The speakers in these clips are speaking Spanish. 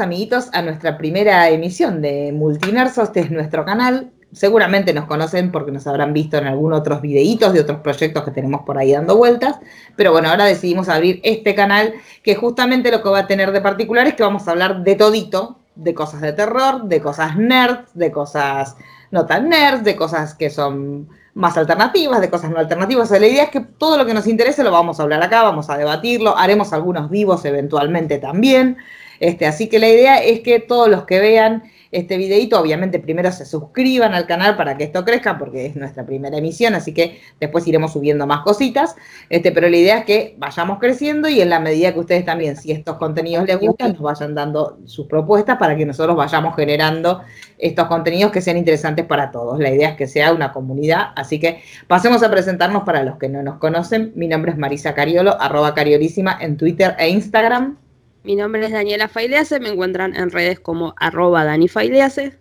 amiguitos a nuestra primera emisión de Multiverso. Este es nuestro canal. Seguramente nos conocen porque nos habrán visto en algunos otros videitos de otros proyectos que tenemos por ahí dando vueltas. Pero bueno, ahora decidimos abrir este canal que justamente lo que va a tener de particular es que vamos a hablar de todito, de cosas de terror, de cosas nerds, de cosas no tan nerds, de cosas que son más alternativas, de cosas no alternativas. la idea es que todo lo que nos interese lo vamos a hablar acá, vamos a debatirlo, haremos algunos vivos eventualmente también. Este, así que la idea es que todos los que vean este videito, obviamente primero se suscriban al canal para que esto crezca, porque es nuestra primera emisión, así que después iremos subiendo más cositas, este, pero la idea es que vayamos creciendo y en la medida que ustedes también, si estos contenidos les gustan, nos vayan dando sus propuestas para que nosotros vayamos generando estos contenidos que sean interesantes para todos. La idea es que sea una comunidad, así que pasemos a presentarnos para los que no nos conocen. Mi nombre es Marisa Cariolo, arroba cariolísima en Twitter e Instagram. Mi nombre es Daniela Failease, me encuentran en redes como arroba Dani Failease.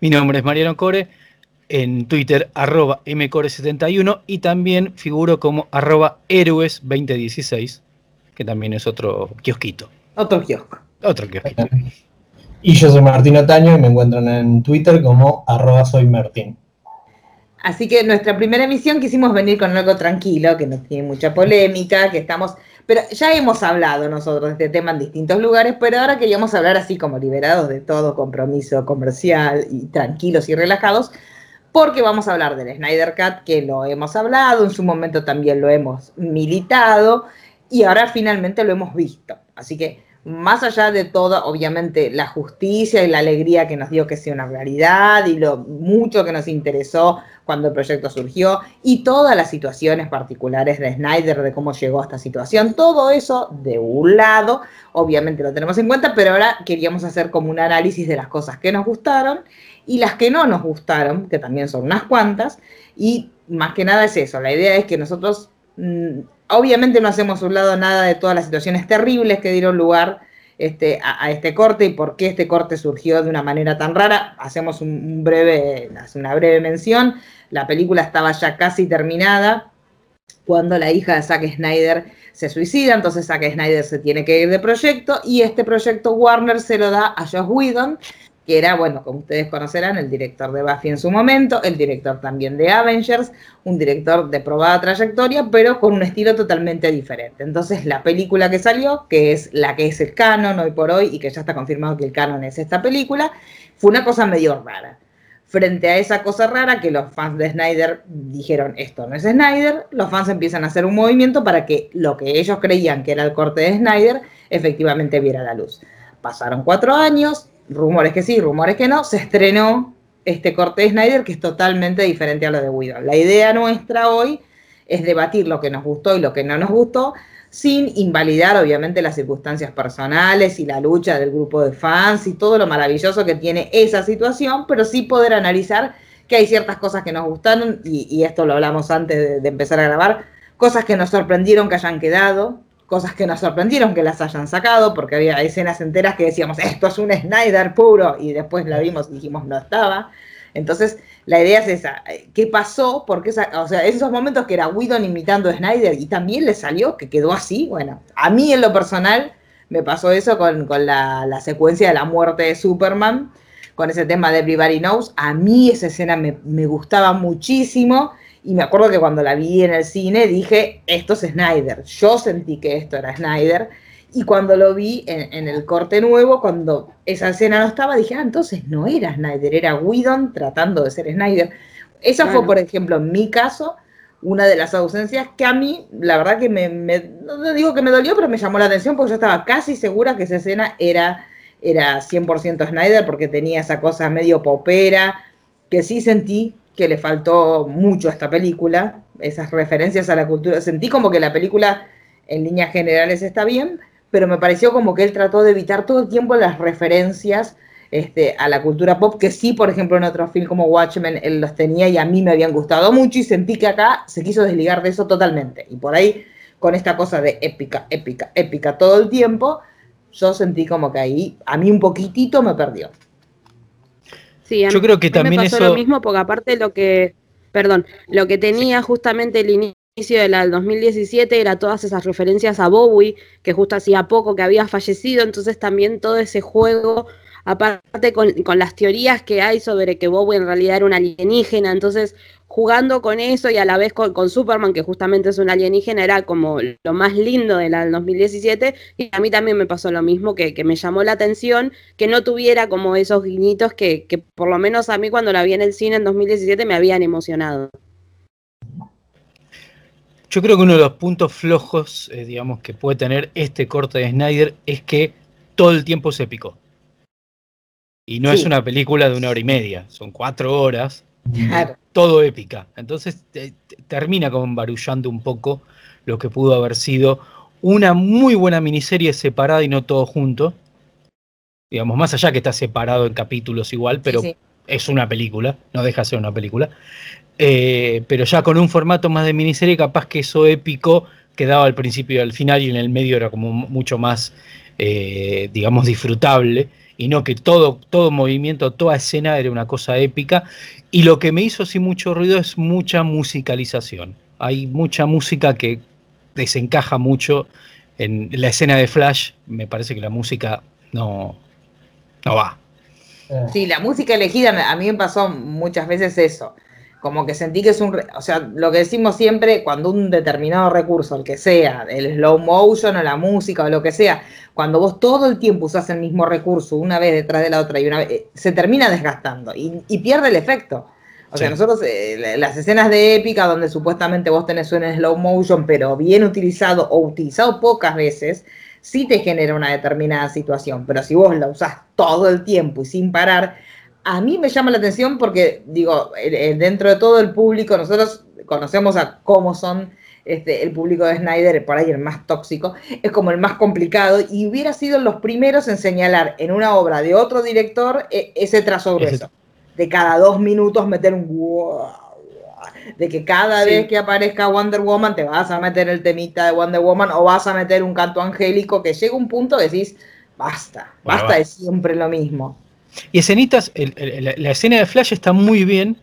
Mi nombre es Mariano Core, en Twitter arroba mcore71 y también figuro como arroba héroes2016, que también es otro kiosquito. Otro kiosco. Otro kiosquito. Y yo soy Martín Otaño y me encuentran en Twitter como arroba soy Martín. Así que nuestra primera emisión quisimos venir con algo tranquilo, que no tiene mucha polémica, que estamos pero ya hemos hablado nosotros de este tema en distintos lugares, pero ahora queríamos hablar así como liberados de todo compromiso comercial y tranquilos y relajados, porque vamos a hablar del Snyder Cut, que lo hemos hablado, en su momento también lo hemos militado y ahora finalmente lo hemos visto. Así que más allá de todo, obviamente, la justicia y la alegría que nos dio que sea una realidad y lo mucho que nos interesó cuando el proyecto surgió y todas las situaciones particulares de Snyder, de cómo llegó a esta situación, todo eso de un lado, obviamente lo tenemos en cuenta, pero ahora queríamos hacer como un análisis de las cosas que nos gustaron y las que no nos gustaron, que también son unas cuantas, y más que nada es eso, la idea es que nosotros mm, obviamente no hacemos un lado nada de todas las situaciones terribles que dieron lugar este, a, este corte y por qué este corte surgió de una manera tan rara. Hacemos un, breve, una breve mención. La película estaba ya casi terminada cuando la hija de Zack Snyder se suicida, entonces Zack Snyder se tiene que ir de proyecto y este proyecto Warner se lo da a Josh Whedon que era, bueno, como ustedes conocerán, el director de Buffy en su momento, el director también de Avengers, un director de probada trayectoria, pero con un estilo totalmente diferente. Entonces, la película que salió, que es la que es el canon hoy por hoy y que ya está confirmado que el canon es esta película, fue una cosa medio rara. Frente a esa cosa rara que los fans de Snyder dijeron, esto no es Snyder, los fans empiezan a hacer un movimiento para que lo que ellos creían que era el corte de Snyder efectivamente viera la luz. Pasaron cuatro años, rumores que sí, rumores que no, se estrenó este corte de Snyder que es totalmente diferente a lo de Whedon. La idea nuestra hoy es debatir lo que nos gustó y lo que no nos gustó, sin invalidar obviamente las circunstancias personales y la lucha del grupo de fans y todo lo maravilloso que tiene esa situación, pero sí poder analizar que hay ciertas cosas que nos gustaron, y, esto lo hablamos antes de empezar a grabar, cosas que nos sorprendieron que hayan quedado, cosas que nos sorprendieron que las hayan sacado, porque había escenas enteras que decíamos, esto es un Snyder puro, y después la vimos y dijimos, no estaba. Entonces, la idea es esa, ¿qué pasó? Porque o sea, esos momentos que era Whedon imitando a Snyder y también le salió, que quedó así, bueno, a mí en lo personal me pasó eso con, la, secuencia de la muerte de Superman, con ese tema de Everybody Knows, a mí esa escena me, me gustaba muchísimo, y me acuerdo que cuando la vi en el cine dije, esto es Snyder. Yo sentí que esto era Snyder. Y cuando lo vi en, el corte nuevo, cuando esa escena no estaba, dije, ah, entonces no era Snyder, era Whedon tratando de ser Snyder. Esa fue, por ejemplo, en mi caso, una de las ausencias que a mí, la verdad que me, no digo que me dolió, pero me llamó la atención porque yo estaba casi segura que esa escena era, era 100% Snyder porque tenía esa cosa medio popera, que sí sentí que le faltó mucho a esta película, esas referencias a la cultura. Sentí como que la película en líneas generales está bien, pero me pareció como que él trató de evitar todo el tiempo las referencias este, a la cultura pop, que sí, por ejemplo, en otro film como Watchmen él los tenía y a mí me habían gustado mucho y sentí que acá se quiso desligar de eso totalmente. Y por ahí, con esta cosa de épica, épica, épica todo el tiempo, yo sentí como que ahí a mí un poquitito me perdió. Sí, Yo creo que también me pasó lo mismo porque aparte lo que, perdón, lo que tenía justamente el inicio inicio de la del 2017 era todas esas referencias a Bowie, que justo hacía poco que había fallecido, entonces también todo ese juego, aparte con, las teorías que hay sobre que Bowie en realidad era un alienígena, entonces jugando con eso y a la vez con, Superman, que justamente es un alienígena, era como lo más lindo del 2017. Y a mí también me pasó lo mismo, que, me llamó la atención que no tuviera como esos guiñitos que, por lo menos a mí cuando la vi en el cine en 2017 me habían emocionado. Yo creo que uno de los puntos flojos, eh, digamos, que puede tener este corte de Snyder es que todo el tiempo es épico. Y no sí. es una película de una hora y media, son cuatro horas. Claro. Todo épica. Entonces te, te, termina como embarullando un poco lo que pudo haber sido una muy buena miniserie separada y no todo junto. Digamos, más allá que está separado en capítulos igual, pero sí, sí. es una película, no deja de ser una película. Eh, pero ya con un formato más de miniserie, capaz que eso épico quedaba al principio y al final y en el medio era como mucho más, eh, digamos, disfrutable y no que todo, todo movimiento, toda escena era una cosa épica. Y lo que me hizo así mucho ruido es mucha musicalización. Hay mucha música que desencaja mucho en la escena de Flash. Me parece que la música no, no va. Sí, la música elegida, a mí me pasó muchas veces eso como que sentí que es un, o sea, lo que decimos siempre, cuando un determinado recurso, el que sea, el slow motion o la música o lo que sea, cuando vos todo el tiempo usás el mismo recurso una vez detrás de la otra y una vez, se termina desgastando y, y pierde el efecto. O sí. sea, nosotros, eh, las escenas de épica donde supuestamente vos tenés un slow motion, pero bien utilizado o utilizado pocas veces, sí te genera una determinada situación. Pero si vos la usás todo el tiempo y sin parar, a mí me llama la atención porque, digo, dentro de todo el público, nosotros conocemos a cómo son este, el público de Snyder, por ahí el más tóxico, es como el más complicado, y hubiera sido los primeros en señalar en una obra de otro director e, ese trazo grueso. De cada dos minutos meter un wow, de que cada sí. vez que aparezca Wonder Woman te vas a meter el temita de Wonder Woman o vas a meter un canto angélico que llega un punto que decís, basta, basta bueno, de siempre lo mismo. Y escenitas, el, el, la escena de Flash está muy bien.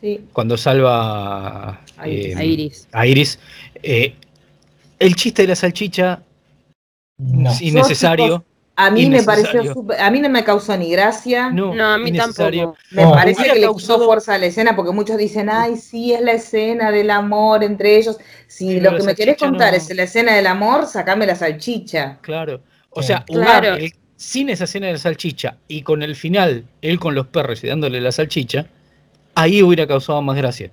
Sí. Cuando salva eh, a Iris. A Iris. Eh, el chiste de la salchicha no. es innecesario. A mí me pareció super, a mí no me causó ni gracia. No, no a mí tampoco. Me no, parece que le causó fuerza a la escena porque muchos dicen, ay, sí, es la escena del amor entre ellos. Si lo que me querés contar no. es la escena del amor, sacame la salchicha. Claro. O sea, claro. el, sin esa escena de la salchicha y con el final, él con los perros y dándole la salchicha, ahí hubiera causado más gracia.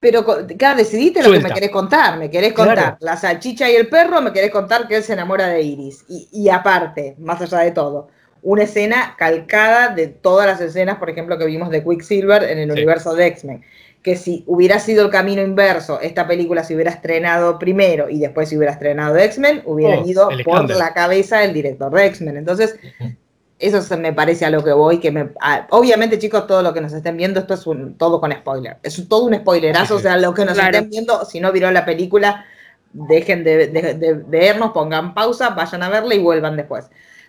Pero, claro, decidiste lo que me querés contar. Me querés contar claro. la salchicha y el perro, me querés contar que él se enamora de Iris. Y, y, aparte, más allá de todo, una escena calcada de todas las escenas, por ejemplo, que vimos de Quicksilver en el sí. universo de X-Men que si hubiera sido el camino inverso, esta película se hubiera estrenado primero y después se hubiera estrenado X-Men, hubieran oh, ido por la cabeza del director de X-Men. Entonces, eso se me parece a lo que voy, que me, a, obviamente chicos, todo lo que nos estén viendo, esto es un, todo con spoiler, es todo un spoilerazo, o sea, lo que nos claro. estén viendo, si no vieron la película, dejen de, de, de, vernos, pongan pausa, vayan a verla y vuelvan después.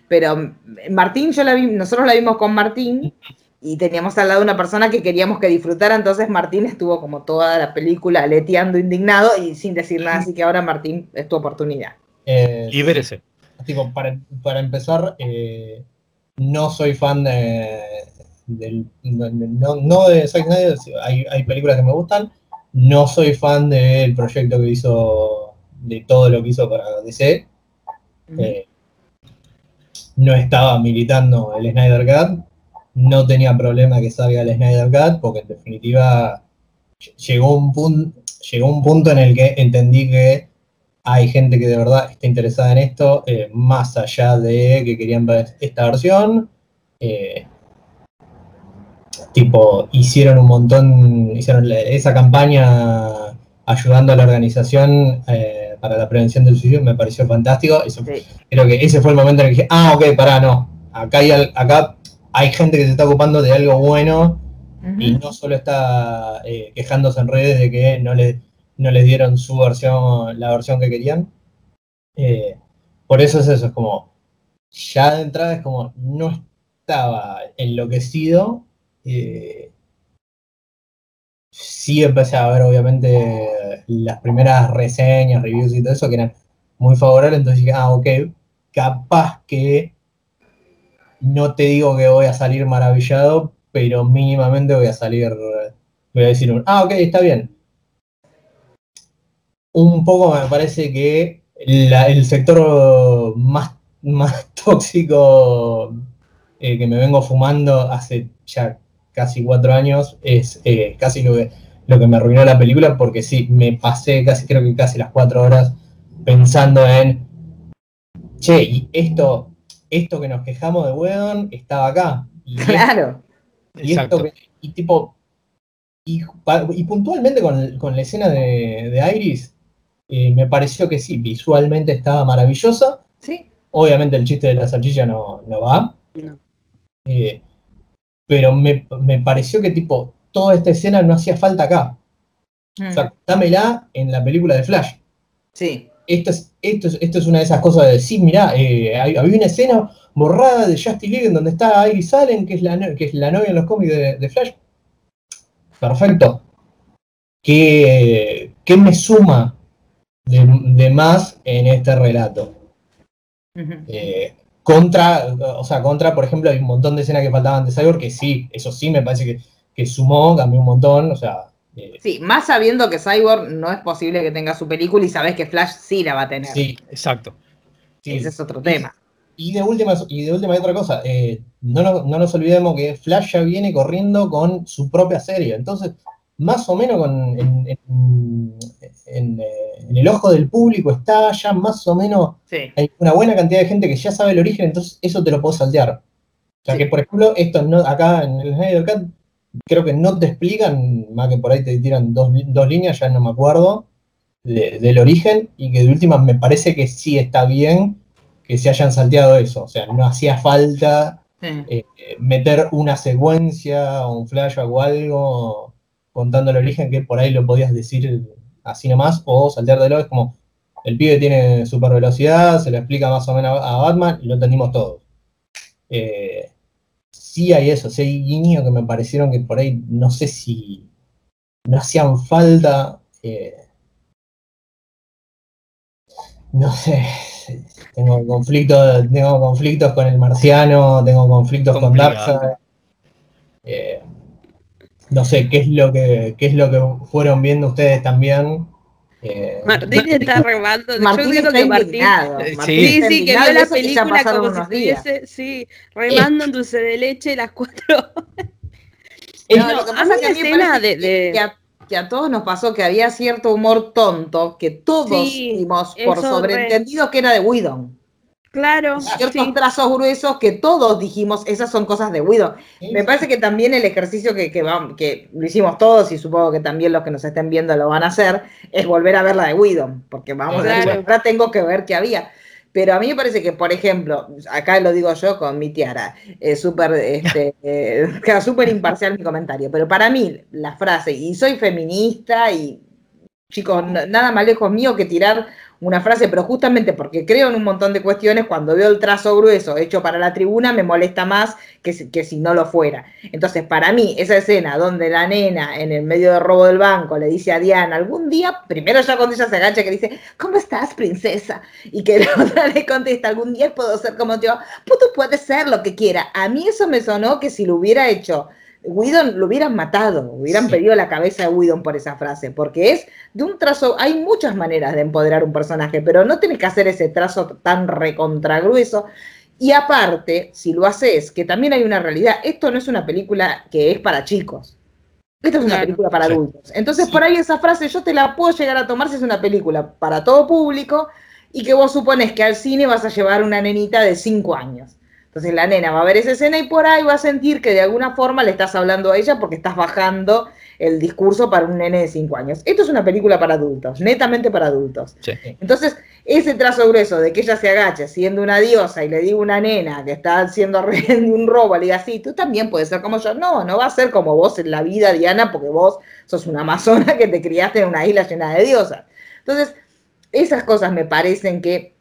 Pero Martín, yo la vi, nosotros la vimos con Martín, y teníamos al lado una persona que queríamos que disfrutara, entonces Martín estuvo como toda la película leteando indignado y sin decir nada, así que ahora Martín es tu oportunidad. Eh, Libérese. Tipo, para, para empezar, eh, no soy fan de, del, no, no de Zack Snyder, hay, hay películas que me gustan, no soy fan del proyecto que hizo, de todo lo que hizo para DC. Eh, no estaba militando el Snyder Cut, no tenía problema que salga el Snyder Cut, porque en definitiva llegó un, punto, llegó un punto en el que entendí que hay gente que de verdad está interesada en esto, eh, más allá de que querían ver esta versión. Eh, tipo, hicieron un montón, hicieron esa campaña ayudando a la organización eh, para la prevención del suicidio, me pareció fantástico. Eso, sí. Creo que ese fue el momento en el que dije, ah, ok, pará, no. Acá hay, acá hay gente que se está ocupando de algo bueno uh -huh. y no solo está eh, quejándose en redes de que no, le, no les dieron su versión, la versión que querían. Eh, por eso es eso, es como, ya de entrada es como, no estaba enloquecido. Eh, sí empecé a ver obviamente las primeras reseñas, reviews y todo eso que eran muy favorables, entonces dije, ah, ok, capaz que no te digo que voy a salir maravillado, pero mínimamente voy a salir, voy a decir, un, ah, ok, está bien. Un poco me parece que el sector más, más tóxico eh, que me vengo fumando hace ya casi cuatro años es eh, casi lo que, lo que me arruinó la película, porque sí, me pasé casi, creo que casi las cuatro horas pensando en, che, y esto, esto que nos quejamos de Wedon estaba acá. Y claro. y, esto y tipo, y, puntualmente con, la escena de, Iris, eh, me pareció que sí, visualmente estaba maravillosa. Sí. Obviamente el chiste de la salchicha no, no va. Eh, pero me, pareció que tipo, toda esta escena no hacía falta acá. O sea, mm. dámela en la película de Flash. Sí. Esto es, esto esto es una de esas cosas de decir, mirá, eh, había una escena borrada de Justice League en donde está Iris Allen, que es la, que es la novia en los cómics de, Flash. Perfecto. ¿Qué, me suma de, más en este relato? Contra, o sea, contra, por ejemplo, hay un montón de escenas que faltaban de Cyborg, que sí, eso sí me parece que, que sumó, cambió un montón, o sea... Eh, sí, más sabiendo que Cyborg no es posible que tenga su película y sabes que Flash sí la va a tener. Sí, exacto. Ese es otro tema. Y de última, y de última otra cosa, eh, no, no, nos olvidemos que Flash ya viene corriendo con su propia serie. Entonces, más o menos con, en, en, el ojo del público está ya más o menos, hay una buena cantidad de gente que ya sabe el origen, entonces eso te lo puedo saltear. O sea que, por ejemplo, esto no, acá en el Snyder Cut creo que no te explican, más que por ahí te tiran dos, líneas, ya no me acuerdo, del origen, y que de última me parece que sí está bien que se hayan salteado eso. O sea, no hacía falta eh, meter una secuencia o un flash o algo contando el origen que por ahí lo podías decir así nomás, o saltear de lo es como el pibe tiene super velocidad, se lo explica más o menos a Batman y lo entendimos todos. Eh, sí hay eso, sí hay guiños que me parecieron que por ahí no sé si no hacían falta. Eh, no sé, tengo conflictos, tengo conflictos con el marciano, tengo conflictos con Darkseid. Eh, no sé qué es lo que qué es lo que fueron viendo ustedes también. Eh, Martín está remando. Martín yo creo que Martín. Sí, sí, que vio la película como si estuviese, sí, remando en dulce de leche las cuatro. no, lo que pasa es que escena de, de... Que, a, que, a, todos nos pasó que había cierto humor tonto que todos dimos por sobreentendido que era de Whedon. Claro. Ciertos trazos gruesos que todos dijimos, esas son cosas de Guido. Me parece que también el ejercicio que, que, que, lo hicimos todos y supongo que también los que nos estén viendo lo van a hacer, es volver a ver la de Guido, porque vamos a decir, ahora tengo que ver qué había. Pero a mí me parece que, por ejemplo, acá lo digo yo con mi tiara, es súper este, eh, súper imparcial mi comentario, pero para mí la frase, y soy feminista y chicos, nada más lejos mío que tirar una frase, pero justamente porque creo en un montón de cuestiones, cuando veo el trazo grueso hecho para la tribuna, me molesta más que si, que si no lo fuera. Entonces, para mí, esa escena donde la nena en el medio del robo del banco le dice a Diana, algún día, primero ya cuando ella se agacha, que dice, ¿cómo estás, princesa? Y que la otra le contesta, algún día puedo ser como yo, pues tú puedes ser lo que quiera. A mí eso me sonó que si lo hubiera hecho Whedon lo hubieran matado, hubieran pedido la cabeza de Whedon por esa frase, porque es de un trazo, hay muchas maneras de empoderar un personaje, pero no tienes que hacer ese trazo tan recontragrueso. Y aparte, si lo haces, que también hay una realidad, esto no es una película que es para chicos. Esto es una película para adultos. Entonces, por ahí esa frase yo te la puedo llegar a tomar si es una película para todo público y que vos supones que al cine vas a llevar una nenita de 5 años. Entonces la nena va a ver esa escena y por ahí va a sentir que de alguna forma le estás hablando a ella porque estás bajando el discurso para un nene de 5 años. Esto es una película para adultos, netamente para adultos. Entonces, ese trazo grueso de que ella se agache siendo una diosa y le diga a una nena que está haciendo un robo, le diga, así, tú también puedes ser como yo. No, no va a ser como vos en la vida, Diana, porque vos sos una amazona que te criaste en una isla llena de diosas. Entonces, esas cosas me parecen que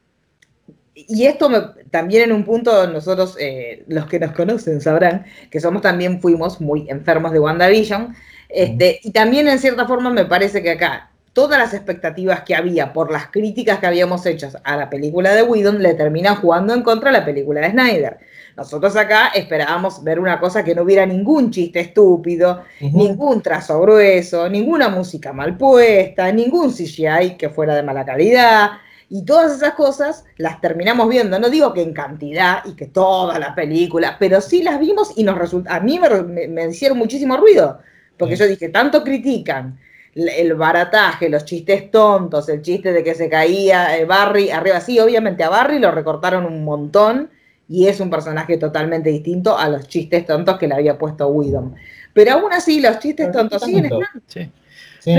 y esto también en un punto nosotros, eh, los que nos conocen sabrán que somos también fuimos muy enfermos de WandaVision. Este, y también en cierta forma me parece que acá todas las expectativas que había por las críticas que habíamos hecho a la película de Whedon le terminan jugando en contra de la película de Snyder. Nosotros acá esperábamos ver una cosa que no hubiera ningún chiste estúpido, ningún trazo grueso, ninguna música mal puesta, ningún CGI que fuera de mala calidad. Y todas esas cosas las terminamos viendo, no digo que en cantidad y que todas las películas, pero sí las vimos y nos resulta, a mí me, hicieron muchísimo ruido, porque yo dije, tanto critican el barataje, los chistes tontos, el chiste de que se caía eh, Barry arriba, sí, obviamente a Barry lo recortaron un montón y es un personaje totalmente distinto a los chistes tontos que le había puesto Widom. Pero aún así, los chistes tontos siguen estando. Sí.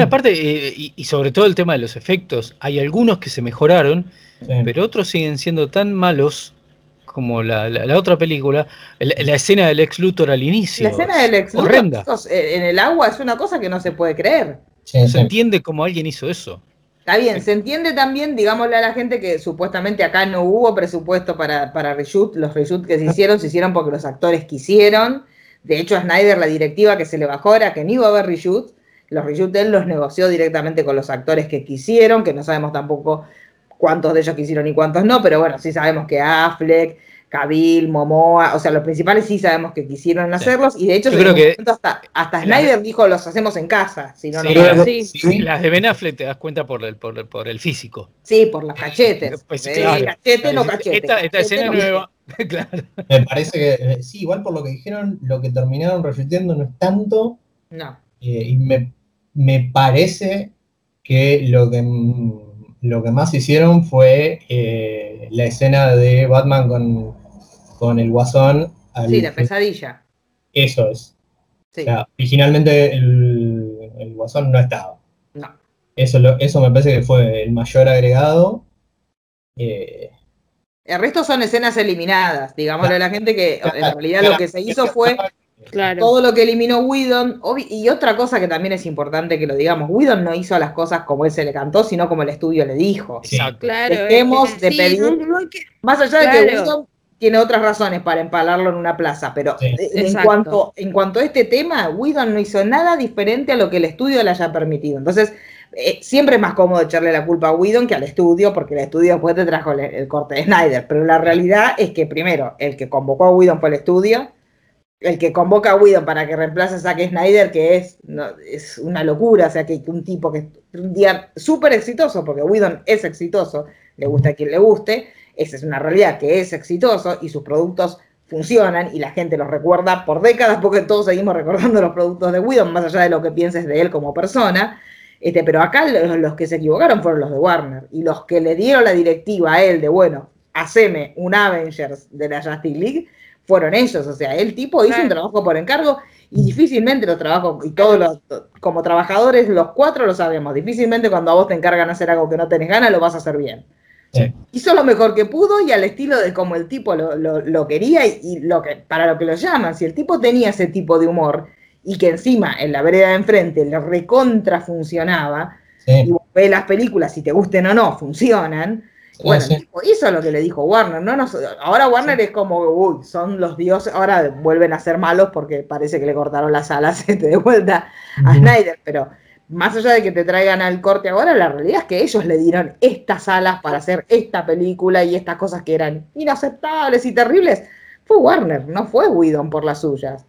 Aparte, eh, y, sobre todo el tema de los efectos, hay algunos que se mejoraron, pero otros siguen siendo tan malos como la, otra película, la, escena del ex Luthor al inicio. La escena del ex Luthor en el agua es una cosa que no se puede creer. no se entiende cómo alguien hizo eso. Está bien, se entiende también, digámosle a la gente que supuestamente acá no hubo presupuesto para, para reshoot, los reshoot que se hicieron se hicieron porque los actores quisieron. De hecho, a Snyder la directiva que se le bajó era que no iba a haber reshoot. Los reshoot él los negoció directamente con los actores que quisieron, que no sabemos tampoco cuántos de ellos quisieron y cuántos no, pero bueno, sí sabemos que Affleck, Cabil, Momoa, o sea, los principales sí sabemos que quisieron hacerlos y de hecho creo que hasta, hasta Snyder dijo los hacemos en casa, si no, sí, sí. Las de Ben Affleck te das cuenta por el, por, por el físico. Sí, por los cachetes. Pues, eh, claro. Cachete no cachete. Esta, esta escena nueva. claro. Me parece que eh, sí, igual por lo que dijeron, lo que terminaron refletiendo no es tanto. No. Eh, y me, me parece que lo que lo que más hicieron fue eh, la escena de Batman con, con el guasón. sí, la pesadilla. Eso es. O sea, originalmente el, el, guasón no estaba. No. Eso, eso me parece que fue el mayor agregado. Eh, el resto son escenas eliminadas, digámosle a la gente que en realidad lo que se hizo fue todo lo que eliminó Whedon. Y otra cosa que también es importante que lo digamos, Whedon no hizo las cosas como él se le cantó, sino como el estudio le dijo. Exacto. Dejemos de pedir. Más allá de que Whedon tiene otras razones para empalarlo en una plaza, pero en, cuanto, en cuanto a este tema, Whedon no hizo nada diferente a lo que el estudio le haya permitido. Entonces, eh, siempre es más cómodo echarle la culpa a Whedon que al estudio, porque el estudio después te trajo el, corte de Snyder. Pero la realidad es que, primero, el que convocó a Whedon fue el estudio, el que convoca a Whedon para que reemplace a Zack Snyder, que es, es una locura, o sea, que un tipo que un día súper exitoso, porque Whedon es exitoso, le gusta a quien le guste, esa es una realidad que es exitoso y sus productos funcionan y la gente los recuerda por décadas porque todos seguimos recordando los productos de Whedon, más allá de lo que pienses de él como persona. Este, pero acá los, que se equivocaron fueron los de Warner y los que le dieron la directiva a él de, bueno, haceme un Avengers de la Justice League, fueron ellos. O sea, el tipo hizo un trabajo por encargo y difícilmente los trabajos, y todos los, como trabajadores, los cuatro lo sabemos, difícilmente cuando a vos te encargan hacer algo que no tenés ganas, lo vas a hacer bien. Hizo lo mejor que pudo y al estilo de como el tipo lo, quería y, lo que, para lo que lo llaman. Si el tipo tenía ese tipo de humor y que encima en la vereda de enfrente le recontra funcionaba, y vos ves las películas, si te gusten o no, funcionan. Bueno, el tipo hizo lo que le dijo Warner, ¿no? ahora Warner es como, uy, son los dioses, ahora vuelven a ser malos porque parece que le cortaron las alas este, de vuelta a Snyder, pero más allá de que te traigan al corte ahora, la realidad es que ellos le dieron estas alas para hacer esta película y estas cosas que eran inaceptables y terribles. Fue Warner, no fue Whedon por las suyas.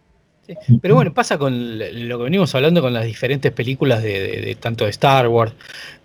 pero bueno, pasa con lo que venimos hablando con las diferentes películas de, tanto de Star Wars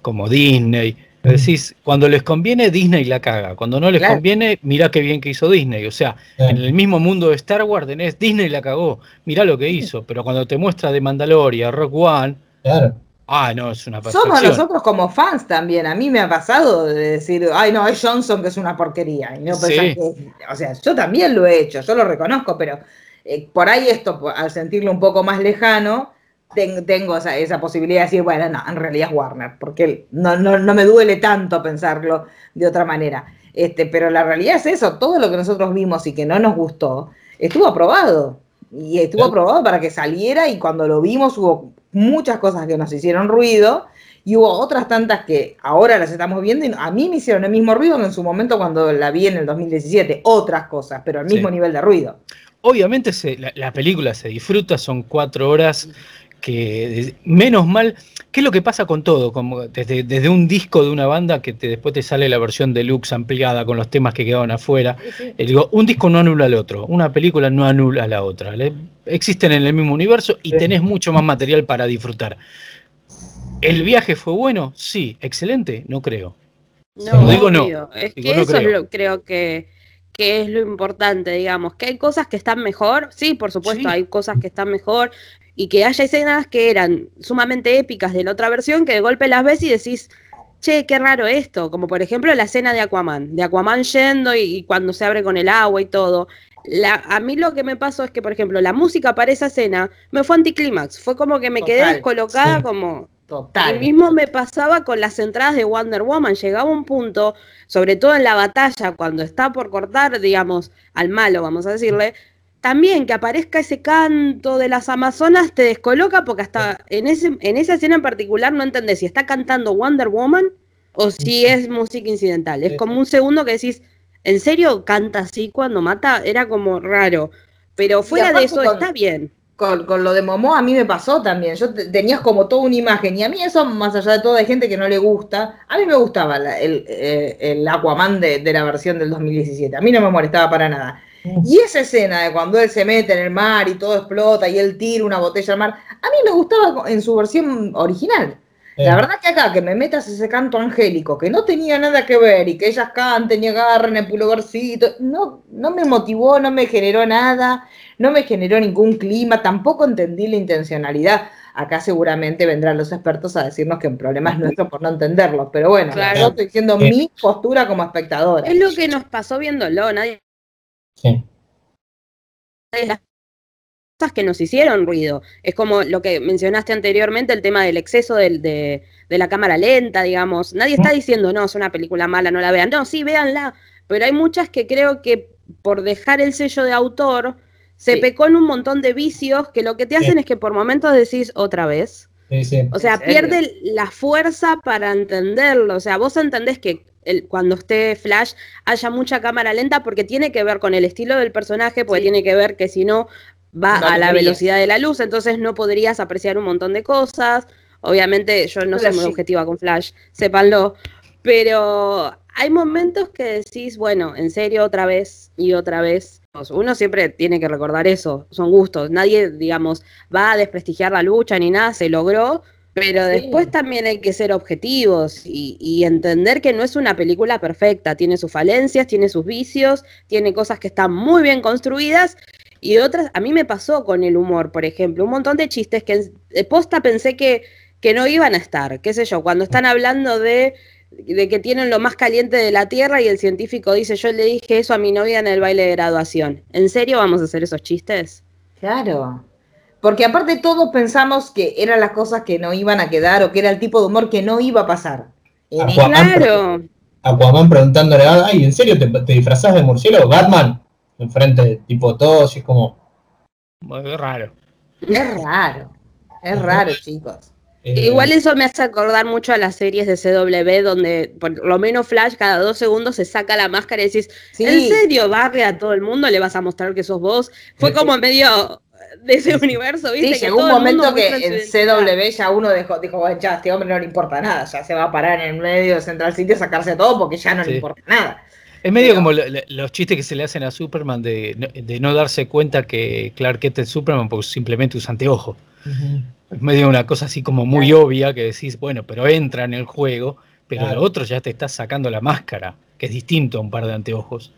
como Disney. Decís, cuando les conviene, Disney la caga. Cuando no les conviene, mirá qué bien que hizo Disney. O sea, en el mismo mundo de Star Wars tenés Disney la cagó, mirá lo que hizo. Pero cuando te muestra de Mandalorian, Rock One, claro. Ah, no, es una Somos nosotros como fans también. A mí me ha pasado de decir, ay, no, es Johnson que es una porquería. Y no o sea, yo también lo he hecho, yo lo reconozco, pero eh, por ahí esto, al sentirlo un poco más lejano, tengo esa, posibilidad de decir, bueno, no, en realidad es Warner, porque no, no, no me duele tanto pensarlo de otra manera. Este, pero la realidad es eso, todo lo que nosotros vimos y que no nos gustó, estuvo aprobado. Y estuvo aprobado para que saliera y cuando lo vimos hubo muchas cosas que nos hicieron ruido y hubo otras tantas que ahora las estamos viendo y a mí me hicieron el mismo ruido que en su momento cuando la vi en el 2017, otras cosas, pero al mismo nivel de ruido. Obviamente la, película se disfruta, son cuatro horas que menos mal, ¿qué es lo que pasa con todo? Como desde, desde un disco de una banda que te, después te sale la versión deluxe ampliada con los temas que quedaban afuera. Eh, digo, un disco no anula al otro, una película no anula a la otra. Le- existen en el mismo universo y tenés mucho más material para disfrutar. ¿El viaje fue bueno? Sí. ¿Excelente? No creo. No, Digo no. Es Digo que no eso creo. es lo, creo que, que es lo importante, digamos. Que hay cosas que están mejor, sí, por supuesto, Sí. hay cosas que están mejor. Y que haya escenas que eran sumamente épicas de la otra versión, que de golpe las ves y decís, che, qué raro esto. Como por ejemplo la escena de Aquaman, de Aquaman yendo y, y cuando se abre con el agua y todo. La, a mí lo que me pasó es que, por ejemplo, la música para esa escena me fue anticlímax. Fue como que me quedé descolocada, sí. como, Total. lo mismo me pasaba con las entradas de Wonder Woman. Llegaba un punto, sobre todo en la batalla, cuando está por cortar, digamos, al malo, vamos a decirle, también que aparezca ese canto de las Amazonas te descoloca porque hasta en, ese, en esa escena en particular no entendés si está cantando Wonder Woman o si es música incidental. Es como un segundo que decís, ¿en serio canta así cuando mata? Era como raro. Pero fuera de eso con- está bien. Con, con lo de Momo a mí me pasó también. Yo te- tenías como toda una imagen. Y a mí eso, más allá de todo, hay gente que no le gusta. A mí me gustaba la- el, eh, el Aquaman de, de la versión del 2017. A mí no me molestaba para nada. Y esa escena de cuando él se mete en el mar y todo explota y él tira una botella al mar, a mí me gustaba en su versión original. La verdad que acá que me metas ese canto angélico que no tenía nada que ver y que ellas canten y agarren el pulgarcito, no, no me motivó, no me generó nada, no me generó ningún clima, tampoco entendí la intencionalidad. Acá seguramente vendrán los expertos a decirnos que el problema es nuestro por no entenderlo, pero bueno, Claro. yo estoy diciendo Eh. mi postura como espectadora. Es lo que nos pasó viéndolo, nadie sí. de las cosas que nos hicieron ruido. Es como lo que mencionaste anteriormente, el tema del exceso del- de, de la cámara lenta, digamos. Nadie está diciendo, no, es una película mala, no la vean. No, sí, véanla. Pero hay muchas que creo que por dejar el sello de autor, se Sí. pecó en un montón de vicios que lo que te hacen es que por momentos decís otra vez. Sí, sí. O sea, pierde la fuerza para entenderlo. O sea, vos entendés que el- cuando esté Flash haya mucha cámara lenta porque tiene que ver con el estilo del personaje, porque Sí. tiene que ver que si no va No a la velocidad de la luz, entonces no podrías apreciar un montón de cosas. Obviamente yo no soy muy objetiva con Flash, sépanlo. Pero hay momentos que decís, bueno, en serio, otra vez y otra vez. Uno siempre tiene que recordar eso, son gustos. Nadie, digamos, va a desprestigiar la lucha ni nada, se logró, pero Sí. después también hay que ser objetivos y, y entender que no es una película perfecta, tiene sus falencias, tiene sus vicios, tiene cosas que están muy bien construidas y otras, a mí me pasó con el humor, por ejemplo, un montón de chistes que en- de posta pensé que, que no iban a estar, qué sé yo, cuando están hablando de, de que tienen lo más caliente de la Tierra y el científico dice, yo le dije eso a mi novia en el baile de graduación. ¿En serio vamos a hacer esos chistes? Claro. Porque aparte todos pensamos que eran las cosas que no iban a quedar o que era el tipo de humor que no iba a pasar. Aquaman, Claro, Aquaman preguntándole, ay, ¿en serio te, te disfrazás de murciélago? Batman, enfrente de tipo todos, y es como. Muy raro. es raro. Es raro, chicos. eh, Igual eso me hace acordar mucho a las series de CW, donde por lo menos Flash cada dos segundos se saca la máscara y decís, Sí. ¿en serio barre a todo el mundo? ¿Le vas a mostrar que sos vos? Fue Eh, como medio de ese universo, ¿viste? Sí, que llegó un el momento que en. CW ya uno dejó, dijo, bueno, ya, a este hombre no le importa nada, ya se va a parar en el medio de Central City a sacarse todo porque ya no Sí. le importa nada. Es medio Pero- como lo- lo- los chistes que se le hacen a Superman de, no- de no darse cuenta que Clark Kent es Superman porque simplemente usa anteojo. ujú. Es medio una cosa así como muy obvia que decís, bueno, pero entra en el juego, pero Claro. lo otro ya te está sacando la máscara, que es distinto a un par de anteojos.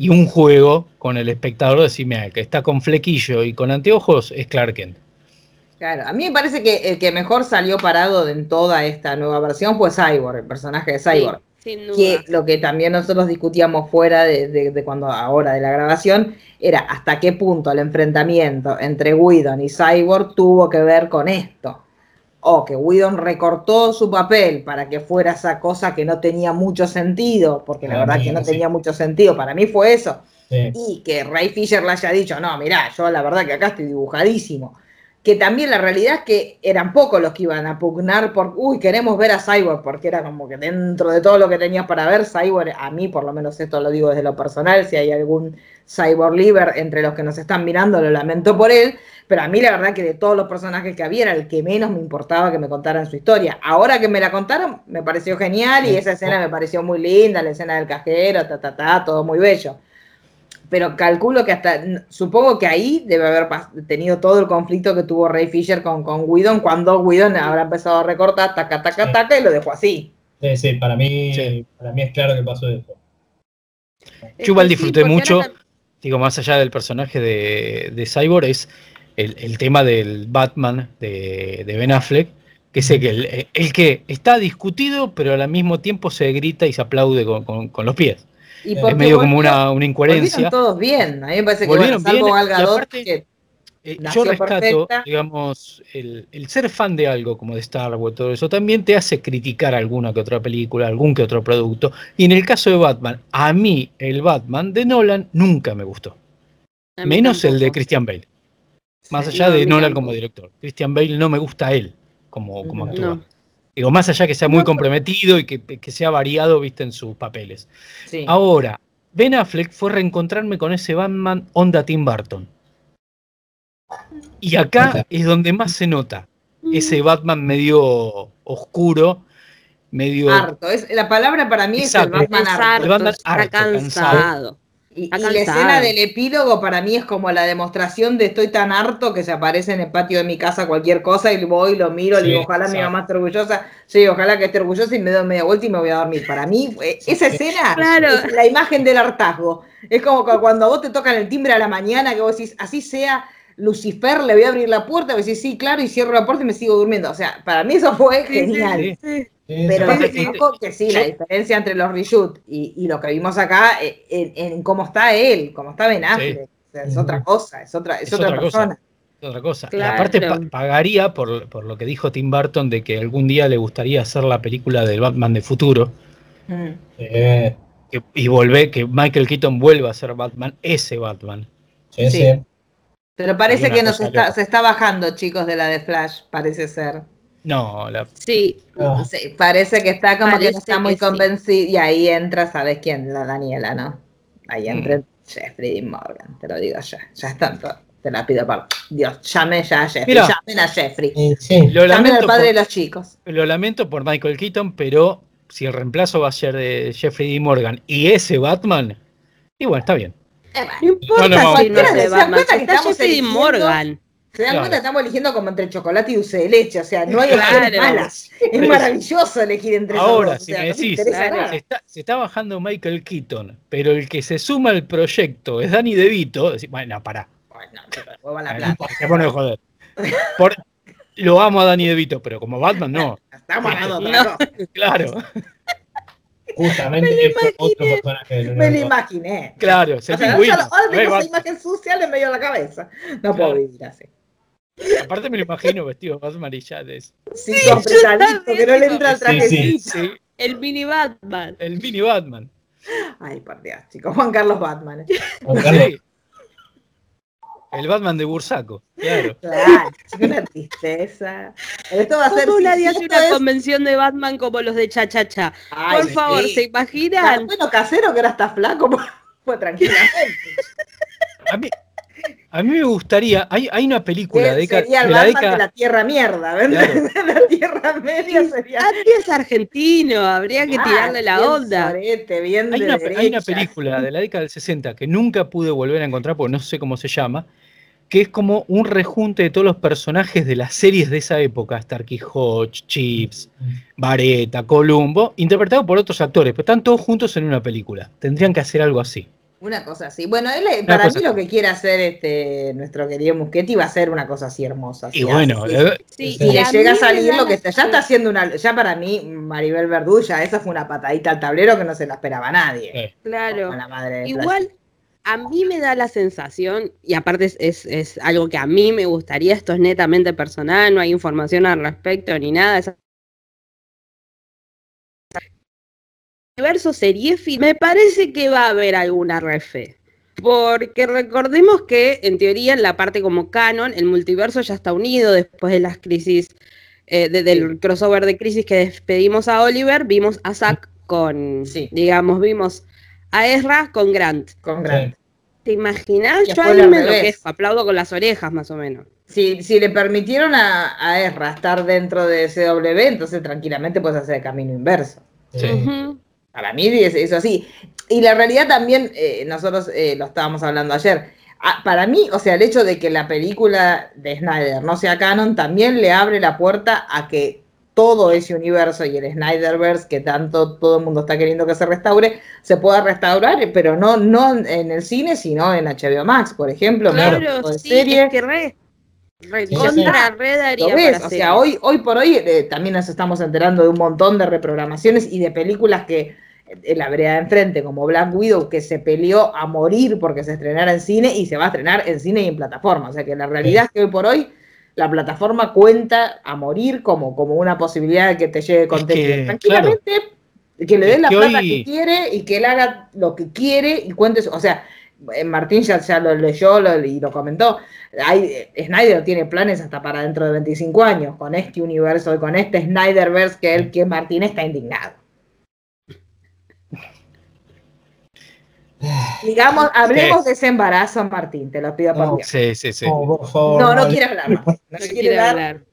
Y un juego con el espectador, decime, el que está con flequillo y con anteojos es Clark Kent. Claro, a mí me parece que el que mejor salió parado en toda esta nueva versión fue Cyborg, el personaje de Cyborg. Sí, sin duda. que lo que también nosotros discutíamos fuera de, de- de cuando ahora de la grabación era hasta qué punto el enfrentamiento entre Whedon y Cyborg tuvo que ver con esto. O que Whedon recortó su papel para que fuera esa cosa que no tenía mucho sentido, porque la verdad que no tenía mucho sentido, para mí fue eso. Sí. Y que Ray Fisher le haya dicho, no, mirá, yo la verdad que acá estoy dibujadísimo. que también la realidad es que eran pocos los que iban a pugnar por, uy, queremos ver a Cyborg, porque era como que dentro de todo lo que tenías para ver, Cyborg, a mí por lo menos esto lo digo desde lo personal, si hay algún Cyborg Liver entre los que nos están mirando, lo lamento por él, pero a mí la verdad que de todos los personajes que había era el que menos me importaba que me contaran su historia. Ahora que me la contaron, me pareció genial y esa escena me pareció muy linda, la escena del cajero, ta, ta, ta, todo muy bello pero calculo que hasta, supongo que ahí debe haber tenido todo el conflicto que tuvo Ray Fisher con, con Whedon, cuando Whedon habrá empezado a recortar, taca, taca, taca, y lo dejó así. Sí, sí, para mí, para mí es claro que pasó eso. Igual disfruté mucho, digo, más allá del personaje de, de Cyborg, es el, tema del Batman de, Ben Affleck, que es el, el, que está discutido, pero al mismo tiempo se grita y se aplaude con los pies es medio como una, una incoherencia. todos bien, a mí me parece que bueno, salvo Gal que eh, yo rescato, digamos, el, el, ser fan de algo como de Star Wars, todo eso, también te hace criticar alguna que otra película, algún que otro producto. Y en el caso de Batman, a mí el Batman de Nolan nunca me gustó. Menos el de Christian Bale. Más allá de Nolan como director. Christian Bale no me gusta a él como, como actúa. Digo, más allá que sea muy comprometido y que, sea variado, viste, en sus papeles. Ahora, Ben Affleck fue reencontrarme con ese Batman onda Tim Burton. Y acá es donde más se nota ese Batman medio oscuro, medio... Harto. Es, la palabra para mí es el Batman harto. El Batman harto, cansado. Y, la escena del epílogo para mí es como la demostración de estoy tan harto que se aparece en el patio de mi casa cualquier cosa y voy, lo miro, y digo, ojalá mi mamá esté orgullosa, sí, ojalá que esté orgullosa y me doy media vuelta y me voy a dormir. Para mí, eh, esa escena es la imagen del hartazgo. Es como cuando a vos te tocan el timbre a la mañana, que vos decís, así sea, Lucifer, le voy a abrir la puerta, vos decís, sí, claro, y cierro la puerta y me sigo durmiendo. O sea, para mí eso fue genial. Pero poco que sí, la diferencia entre los reshoot y, lo que vimos acá, eh, en, cómo está él, cómo está Ben Affleck, es otra cosa, es otra, es, otra, persona. Es otra cosa. Y aparte pagaría por, lo que dijo Tim Burton de que algún día le gustaría hacer la película del Batman de futuro. Mm. y volver, que Michael Keaton vuelva a ser Batman, ese Batman. Sí, Pero parece que nos se está bajando, chicos, de la de Flash, parece ser. No, la... sí. Parece que está como que no está muy convencido. Y ahí entra, ¿sabes quién? La Daniela, ¿no? Ahí mm. entra Jeffrey Morgan, te lo digo ya. Ya está, te la pido por Dios, llame ya a Jeffrey, llamen a Jeffrey. Lo llamen al padre de los chicos. Lo lamento por Michael Keaton, pero si el reemplazo va a ser de Jeffrey D. Morgan y ese Batman, y bueno, está bien. Eh, no importa no, si no, es Batman, está Jeffrey. Morgan. Se dan cuenta, estamos eligiendo como entre chocolate y dulce de leche, o sea, no hay opciones malas. Es maravilloso elegir entre Ahora, si me decís, se, está, bajando Michael Keaton, pero el que se suma al proyecto es Danny DeVito, decís, bueno, pará. Bueno, la plata. Se pone a joder. lo amo a Danny DeVito, pero como Batman no. Estamos hablando no. Claro. Justamente me otro personaje Me lo imaginé. Claro, se o sea, ahora tengo esa imagen sucia en medio de la cabeza. No puedo vivir así. Aparte me lo imagino vestido más amarillades. Sí, sí que no le entra el trajecito. Sí, el mini Batman. El mini Batman. Ay, por Dios, chicos. Juan Carlos Batman. El Batman de Bursaco, claro. Claro, una tristeza. Esto va a ser. una una convención de Batman como los de Cha Cha Cha? Por favor, ¿se imaginan? Bueno, casero que era hasta flaco, fue tranquilamente. A mí, a mí me gustaría, hay, hay una película de Sería el de la Tierra Mierda, ¿verdad? la Tierra Media sería. es argentino, habría que ah, tirarle la onda. hay, una, hay, una, película de la década del 60 que nunca pude volver a encontrar porque no sé cómo se llama, que es como un rejunte de todos los personajes de las series de esa época, Starkey Hodge, Chips, Vareta, Columbo, interpretados por otros actores, pero están todos juntos en una película. Tendrían que hacer algo así. Una cosa así. Bueno, él, para mí lo que quiere hacer este nuestro querido Muschetti va a ser una cosa así hermosa. y bueno, sí, y le llega a salir lo que está. Ya está haciendo una. Ya para mí, Maribel Verdulla, esa fue una patadita al tablero que no se la esperaba nadie. Claro. Igual. A mí me da la sensación, y aparte es, es, algo que a mí me gustaría, esto es netamente personal, no hay información al respecto ni nada, universo serie me parece que va a haber alguna refe. Porque recordemos que en teoría en la parte como canon, el multiverso ya está unido después de las crisis, eh, de- del crossover de crisis que despedimos a Oliver, vimos a Zack con, Sí. digamos, vimos a Ezra con Grant. Con Grant. ¿Te imaginas? Yo ahí me enloquezco, aplaudo con las orejas más o menos. Si, si le permitieron a, a Ezra estar dentro de CW, entonces tranquilamente puedes hacer el camino inverso. Sí. Para mí es, es así. Y la realidad también, eh, nosotros eh, lo estábamos hablando ayer, para mí, o sea, el hecho de que la película de Snyder no sea canon también le abre la puerta a que todo ese universo y el Snyderverse que tanto todo el mundo está queriendo que se restaure, se pueda restaurar, pero no, no en el cine, sino en HBO Max, por ejemplo. Claro, sí, serie. es que re, re Sí, contra, re daría ¿Lo ves? para O sea, hoy, hoy por hoy eh, también nos estamos enterando de un montón de reprogramaciones y de películas que en la vereda de enfrente, como Black Widow, que se peleó a morir porque se estrenara en cine y se va a estrenar en cine y en plataforma. O sea que la realidad es que hoy por hoy la plataforma cuenta a morir como, como una posibilidad de que te llegue contenido. que, Tranquilamente, que le Es den la que plata hoy- que quiere y que él haga lo que quiere y cuente su- O sea, eh, Martín ya, ya lo leyó lo- y lo comentó. Hay, eh, Snyder tiene planes hasta para dentro de 25 años con este universo y con este Snyderverse que él, que Martín está indignado. Digamos, hablemos Sí. de ese embarazo, Martín, te lo pido por No. Dios. Sí, sí, sí. No, por favor. No, no quiere hablar. No, No hablar. hablar.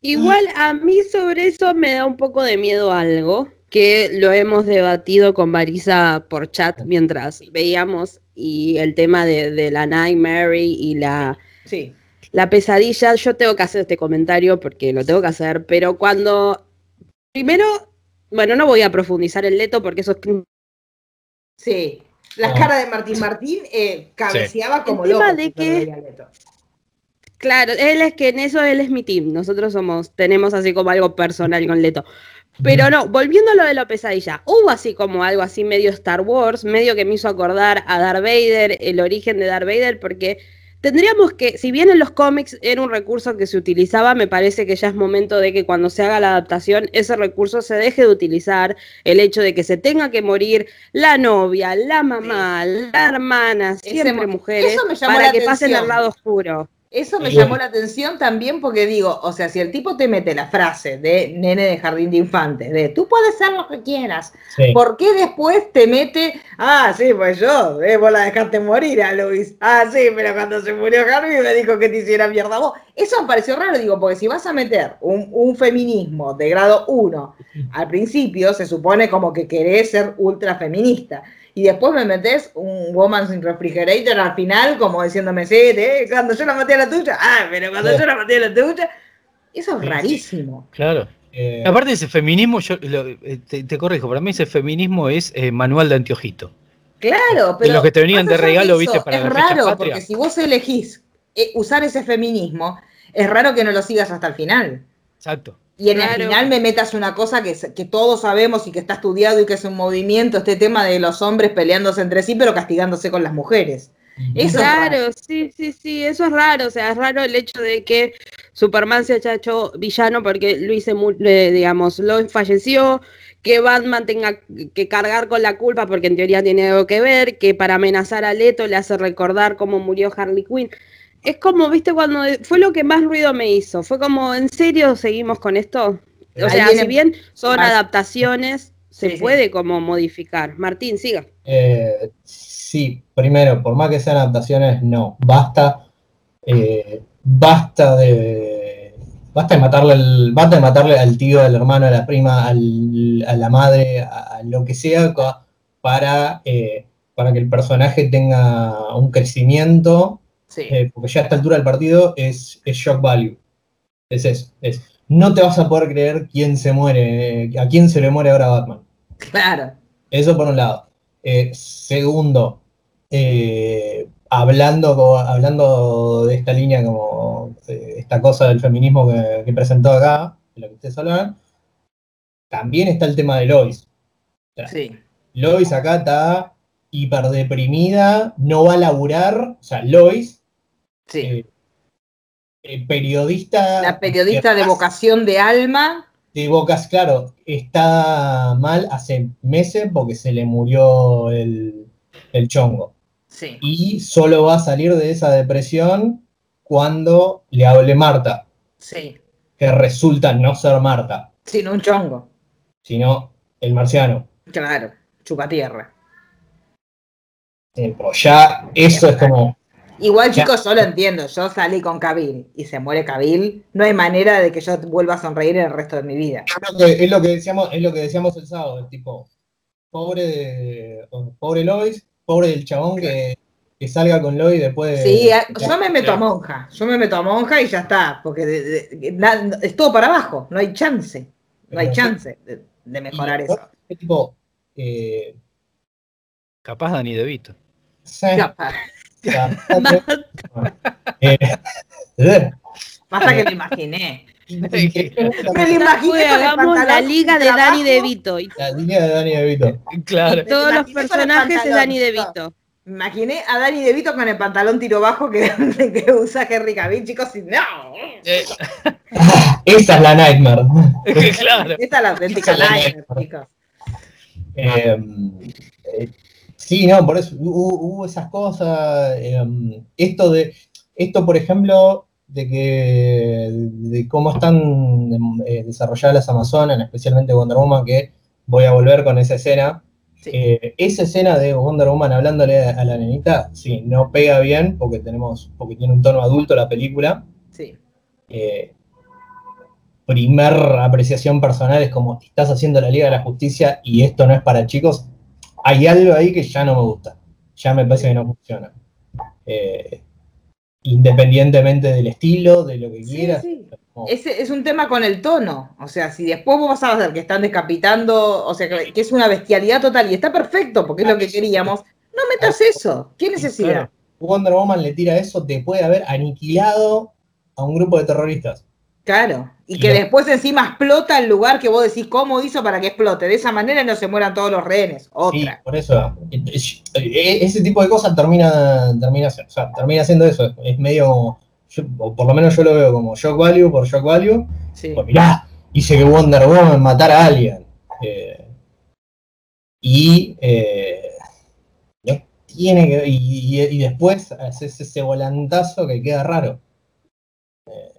Igual a mí sobre eso me da un poco de miedo algo, que lo hemos debatido con Marisa por chat mientras veíamos, y el tema de, de la Nightmare y la, Sí. la pesadilla, yo tengo que hacer este comentario porque lo tengo que hacer, pero cuando, primero, bueno, no voy a profundizar en Leto porque eso es Sí. La Ah. cara de Martín Martín eh, cabeceaba como El loco. tema de cuando que-. Claro, él es que en eso él es mi team. Nosotros somos, tenemos así como algo personal con Leto. Pero no, volviendo a lo de la pesadilla, hubo así como algo así medio Star Wars, medio que me hizo acordar a Darth Vader, el origen de Darth Vader, porque tendríamos que, si bien en los cómics era un recurso que se utilizaba, me parece que ya es momento de que cuando se haga la adaptación, ese recurso se deje de utilizar, el hecho de que se tenga que morir la novia, la mamá, la hermana, siempre mujeres, para que pasen atención. al lado oscuro. Eso me llamó la atención también porque digo, o sea, si el tipo te mete la frase de nene de jardín de infantes, de tú puedes ser lo que quieras, Sí. ¿por qué después te mete, ah, sí, pues yo, eh, vos la dejaste morir a Luis, ah, sí, pero cuando se murió Harvey me dijo que te hiciera mierda vos. Eso me pareció raro, digo, porque si vas a meter un, un feminismo de grado 1, al principio se supone como que querés ser ultra feminista. Y después me metes un Woman's Refrigerator al final, como diciéndome, sí, eh, cuando yo la maté a la tuya, ah, pero cuando Sí. yo la maté a la tuya, eso es Sí, sí. rarísimo. Claro. Eh, Aparte de ese feminismo, yo lo- eh, te, te corrijo, para mí ese feminismo es eh, manual de anteojito. Claro, pero. los que te venían de regalo, eso, viste, para Es la raro, porque si vos elegís eh, usar ese feminismo, es raro que no lo sigas hasta el final. Exacto. Y en el Claro. final me metas una cosa que, se- que todos sabemos y que está estudiado y que es un movimiento, este tema de los hombres peleándose entre sí, pero castigándose con las mujeres. Eso es raro. Claro, sí, sí, sí, eso es raro, o sea, es raro el hecho de que Superman se haya hecho villano porque Luis, se mu- eh, digamos, Lois falleció, que Batman tenga que cargar con la culpa porque en teoría tiene algo que ver, que para amenazar a Leto le hace recordar cómo murió Harley Quinn. Es como, viste, cuando fue lo que más ruido me hizo, fue como, ¿en serio seguimos con esto? O Ahí sea, si bien son adaptaciones, se Sí, sí. puede como modificar. Martín, siga. Eh, sí, primero, por más que sean adaptaciones, no. Basta. eh, basta de. Basta de matarle al, basta de matarle al tío, al hermano, a la prima, al- a la madre, a, a lo que sea, para, eh, para que el personaje tenga un crecimiento. Sí. eh, porque ya a esta altura del partido es, es shock value. Es eso. Es, no te vas a poder creer quién se muere, eh, a quién se le muere ahora Batman. Claro. Eso por un lado. Eh, segundo, hablando, hablando de esta línea como esta cosa del feminismo que, que presentó acá, de lo que ustedes hablan, también está el tema de Lois. Sí. Lois acá está hiperdeprimida, no va a laburar, o sea, Lois, Sí. eh, eh, periodista... La periodista de vocación de alma. de Bocas, claro, está mal hace meses porque se le murió el, el chongo. Sí. y solo va a salir de esa depresión cuando le hable Marta, Sí. que resulta no ser Marta, Sin un chongo. sino el marciano. Claro. Chupatierra. Pues ya eso es como, Igual, Ya. chicos, yo lo entiendo. Yo salí con Kabil y se muere Kabil. No hay manera de que yo vuelva a sonreír en el resto de mi vida. es lo que, es lo que decíamos, es lo que decíamos el sábado, el tipo, pobre de, pobre Lois, pobre del chabón que, que salga con Lois después de. Sí, a- de- yo me meto a monja. Yo me meto a monja y ya está. Porque de- de- na- es todo para abajo. No hay chance. No hay chance de, de mejorar y- eso. es tipo, eh, Capaz Dani DeVito. sí, Capaz. Eh, eh, Basta que me imaginé. increíblemente Me lo imaginé con el hagamos la liga de Dani. DeVito. Y La línea de Dani DeVito. Claro. todos los imaginé personajes es pantalón, Dani. DeVito. Me imaginé a Dani DeVito con el pantalón tiro bajo que, que usa Henry Cavill, chicos, y no. Eh, Esa es la Nightmare. claro. Esta es la auténtica Esa es la Nightmare, Nightmare. chicos. Eh, eh, sí, no, por eso hubo, hubo esas cosas. eh, esto de, esto, por ejemplo, de que de cómo están eh, desarrolladas las Amazonas, especialmente Wonder Woman, que voy a volver con esa escena. Sí. Eh, esa escena de Wonder Woman hablándole a la nenita, sí, no pega bien porque tenemos, porque tiene un tono adulto la película. Sí. Eh, primer apreciación personal es como estás haciendo la Liga de la Justicia y esto no es para chicos. Hay algo ahí que ya no me gusta. Ya me parece que no funciona. Eh, independientemente del estilo, de lo que Sí, quieras. sí. Ese es un tema con el tono. O sea, si después vos vas a ver que están decapitando, o sea, que, es una bestialidad total y está perfecto porque es lo que queríamos, no metas eso. ¿Qué necesidad? Claro, Wonder Woman le tira eso después de haber aniquilado a un grupo de terroristas. Claro. Y que después encima explota el lugar que vos decís cómo hizo para que explote. De esa manera no se mueran todos los rehenes. Sí, Otra. por eso. es- eh, Ese tipo de cosas termina, termina, o sea, termina siendo eso. Es medio yo- o por lo menos yo lo veo como shock value por shock value. Sí. Pues mirá, hice que Wonder Woman matara a alguien. Eh, y eh, no tiene que. Y, y- y después haces ese volantazo que queda raro. Eh,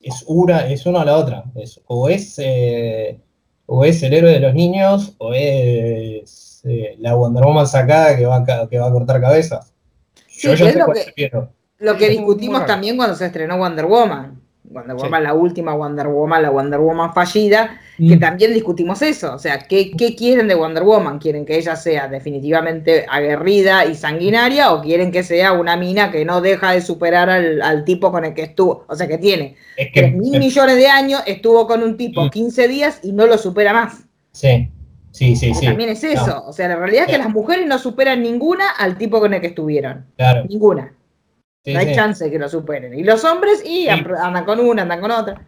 es una, es una o la otra. Es, o es eh, o es el héroe de los niños, o es eh, la Wonder Woman sacada que va a, que va a cortar cabezas. Yo Sí, ya sé lo cuál que- prefiero. Lo que discutimos también cuando se estrenó Wonder Woman. Wonder Sí. Woman, la última Wonder Woman, la Wonder Woman fallida, que Mm. también discutimos eso. O sea, ¿qué, qué quieren de Wonder Woman? ¿Quieren que ella sea definitivamente aguerrida y sanguinaria o quieren que sea una mina que no deja de superar al, al tipo con el que estuvo? O sea, que tiene Es que, 3 mil millones de años, estuvo con un tipo Mm. 15 días y no lo supera más. sí, sí, sí, sí. También es eso. O sea, la realidad es que las mujeres no superan ninguna al tipo con el que estuvieron. Claro. Ninguna. Sí, no hay sí. chance de que lo superen. Y los hombres, y Sí. andan con una, andan con otra.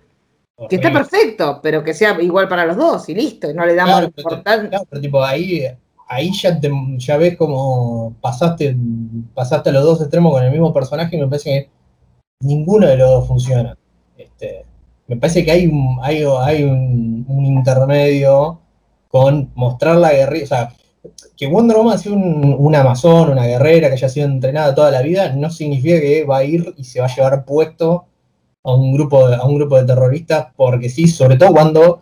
Que está perfecto, pero que sea igual para los dos y listo. Y no le damos Claro, importancia. claro, pero tipo ahí, ahí ya, te- ya ves como pasaste, pasaste a los dos extremos con el mismo personaje y me parece que ninguno de los dos funciona. Este, me parece que hay un, hay, hay un, un intermedio con mostrar la guerrilla, o sea, que Wonder Woman sea un, un amazón, una guerrera que haya sido entrenada toda la vida, no significa que va a ir y se va a llevar puesto a un grupo de, a un grupo de terroristas, porque sí, sobre todo cuando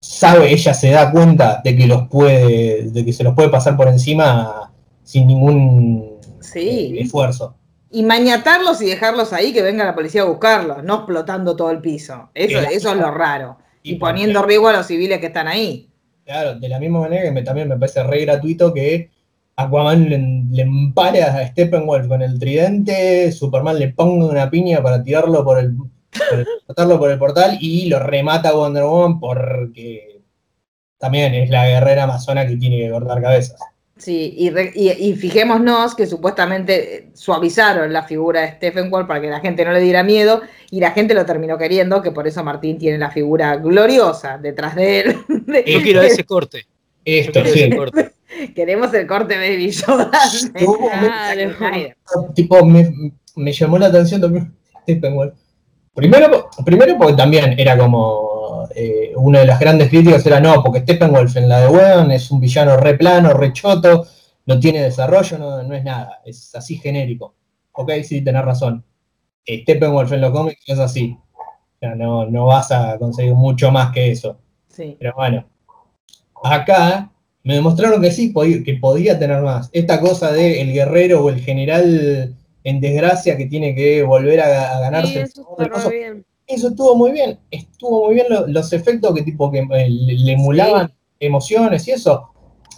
sabe, ella se da cuenta de que los puede, de que se los puede pasar por encima sin ningún Sí. eh, esfuerzo. Y mañatarlos y dejarlos ahí, que venga la policía a buscarlos, no explotando todo el piso. Eso, eso es lo raro. Y, Y poniendo riesgo a los civiles que están ahí. Claro, de la misma manera que me- también me parece re gratuito que Aquaman le, le empare a Steppenwolf con el tridente, Superman le ponga una piña para tirarlo por el, por por el portal y lo remata Wonder Woman porque también es la guerrera amazona que tiene que cortar cabezas. Sí, y, re- y- y fijémonos que supuestamente suavizaron la figura de Stephen Wall para que la gente no le diera miedo y la gente lo terminó queriendo, que por eso Martín tiene la figura gloriosa detrás de él. Yo quiero ese corte. Esto, sí. ese corte. Queremos el corte Baby Yoda. de Zack Snyder. tipo, me, me llamó la atención también Steppenwolf. Primero, primero porque también era como eh, una de las grandes críticas era no, porque Steppenwolf en la de Weon es un villano re plano, re choto, no tiene desarrollo, no, no es nada, es así genérico. Ok, sí, tenés razón. Steppenwolf en los cómics es así. O sea, no, no vas a conseguir mucho más que eso. Sí. Pero bueno, acá me demostraron que sí, que podía tener más. Esta cosa de el guerrero o el general en desgracia que tiene que volver a, a ganarse. Sí, eso bien. Eso estuvo muy bien. Estuvo muy bien lo- los efectos que tipo que eh, le, emulaban emociones y eso.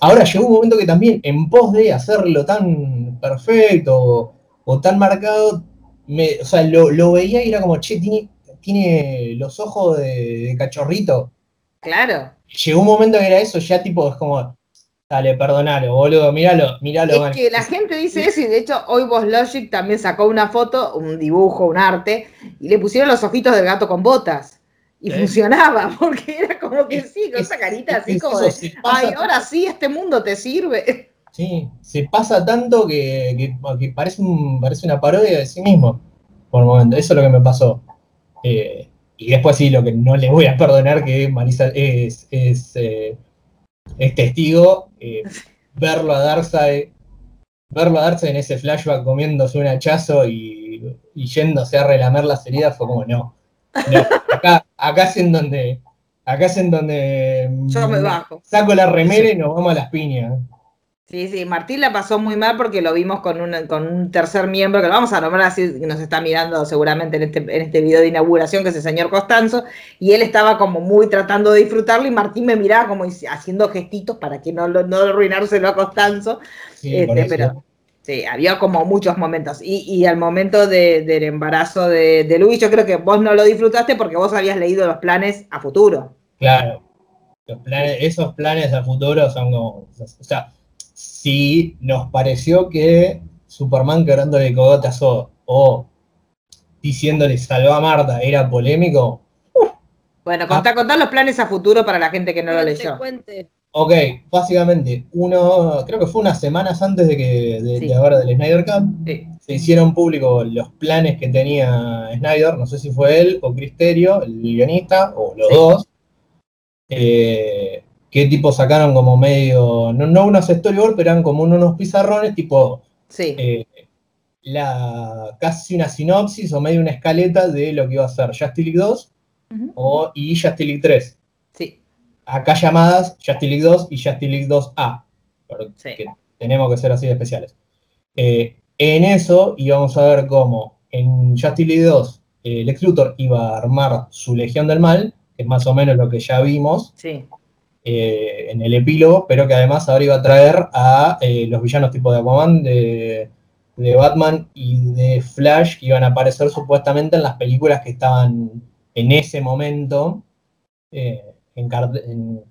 Ahora llegó un momento que también, en pos de hacerlo tan perfecto o, o tan marcado, me, o sea, lo, lo veía y era como, che, tiene, tiene los ojos de, de cachorrito. Claro. Llegó un momento que era eso, ya tipo, es como, dale, perdonalo, boludo, míralo, míralo. Es man". que la gente dice eso y de hecho hoy Boss Logic también sacó una foto, un dibujo, un arte, y le pusieron los ojitos del gato con botas. Y Sí. funcionaba, porque era como que sí, con es- esa carita es- así es como de, pasa ay, ahora sí, este mundo te sirve. Sí, se pasa tanto que, que- que parece, un, parece una parodia de sí mismo, por el momento. Eso es lo que me pasó. Eh, y después sí, lo que no le voy a perdonar que Marisa es, es, eh, es testigo, eh, verlo a Darkseid, verlo a Darkseid en ese flashback comiéndose un hachazo y, y yéndose a relamer las heridas fue como no. no. Acá, acá es en donde, acá es en donde Yo me bajo. saco la remera y nos vamos a las piñas. Sí, sí, Martín la pasó muy mal porque lo vimos con un, con un tercer miembro, que lo vamos a nombrar así, que nos está mirando seguramente en este, en este video de inauguración, que es el señor Costanzo, y él estaba como muy tratando de disfrutarlo y Martín me miraba como haciendo gestitos para que no, lo- no arruinárselo a Costanzo. Sí, Este, pero sí, había como muchos momentos. Y, y al momento de- del embarazo de, de Luis, yo creo que vos no lo disfrutaste porque vos habías leído los planes a futuro. Claro. Los planes, esos planes a futuro son como. O sea, si nos pareció que Superman quebrándole el cogote a Zod o diciéndole salva a Marta era polémico, Bueno, contá, contá los planes a futuro para la gente que no lo leyó. ok, básicamente, uno, creo que fue unas semanas antes de que de, Sí. de ahora del Snyder Cut, Sí. se hicieron públicos los planes que tenía Snyder, no sé si fue él o Cristerio, el guionista, o los Sí. dos, eh, que tipo sacaron como medio, no, no unos storyboards, pero eran como unos pizarrones, tipo Sí. eh, la, casi una sinopsis o medio una escaleta de lo que iba a ser Justice League 2 Ujú. o, y Justice League 3. Sí. Acá llamadas Justice League 2 y Justice League 2A, porque Sí. tenemos que ser así de especiales. Eh, en eso íbamos a ver cómo en Justice League 2 eh, Lex Luthor iba a armar su Legión del Mal, que es más o menos lo que ya vimos Sí. Eh, en el epílogo, pero que además ahora iba a traer a eh, los villanos tipo de Aquaman, de, de Batman y de Flash, que iban a aparecer supuestamente en las películas que estaban en ese momento, eh, en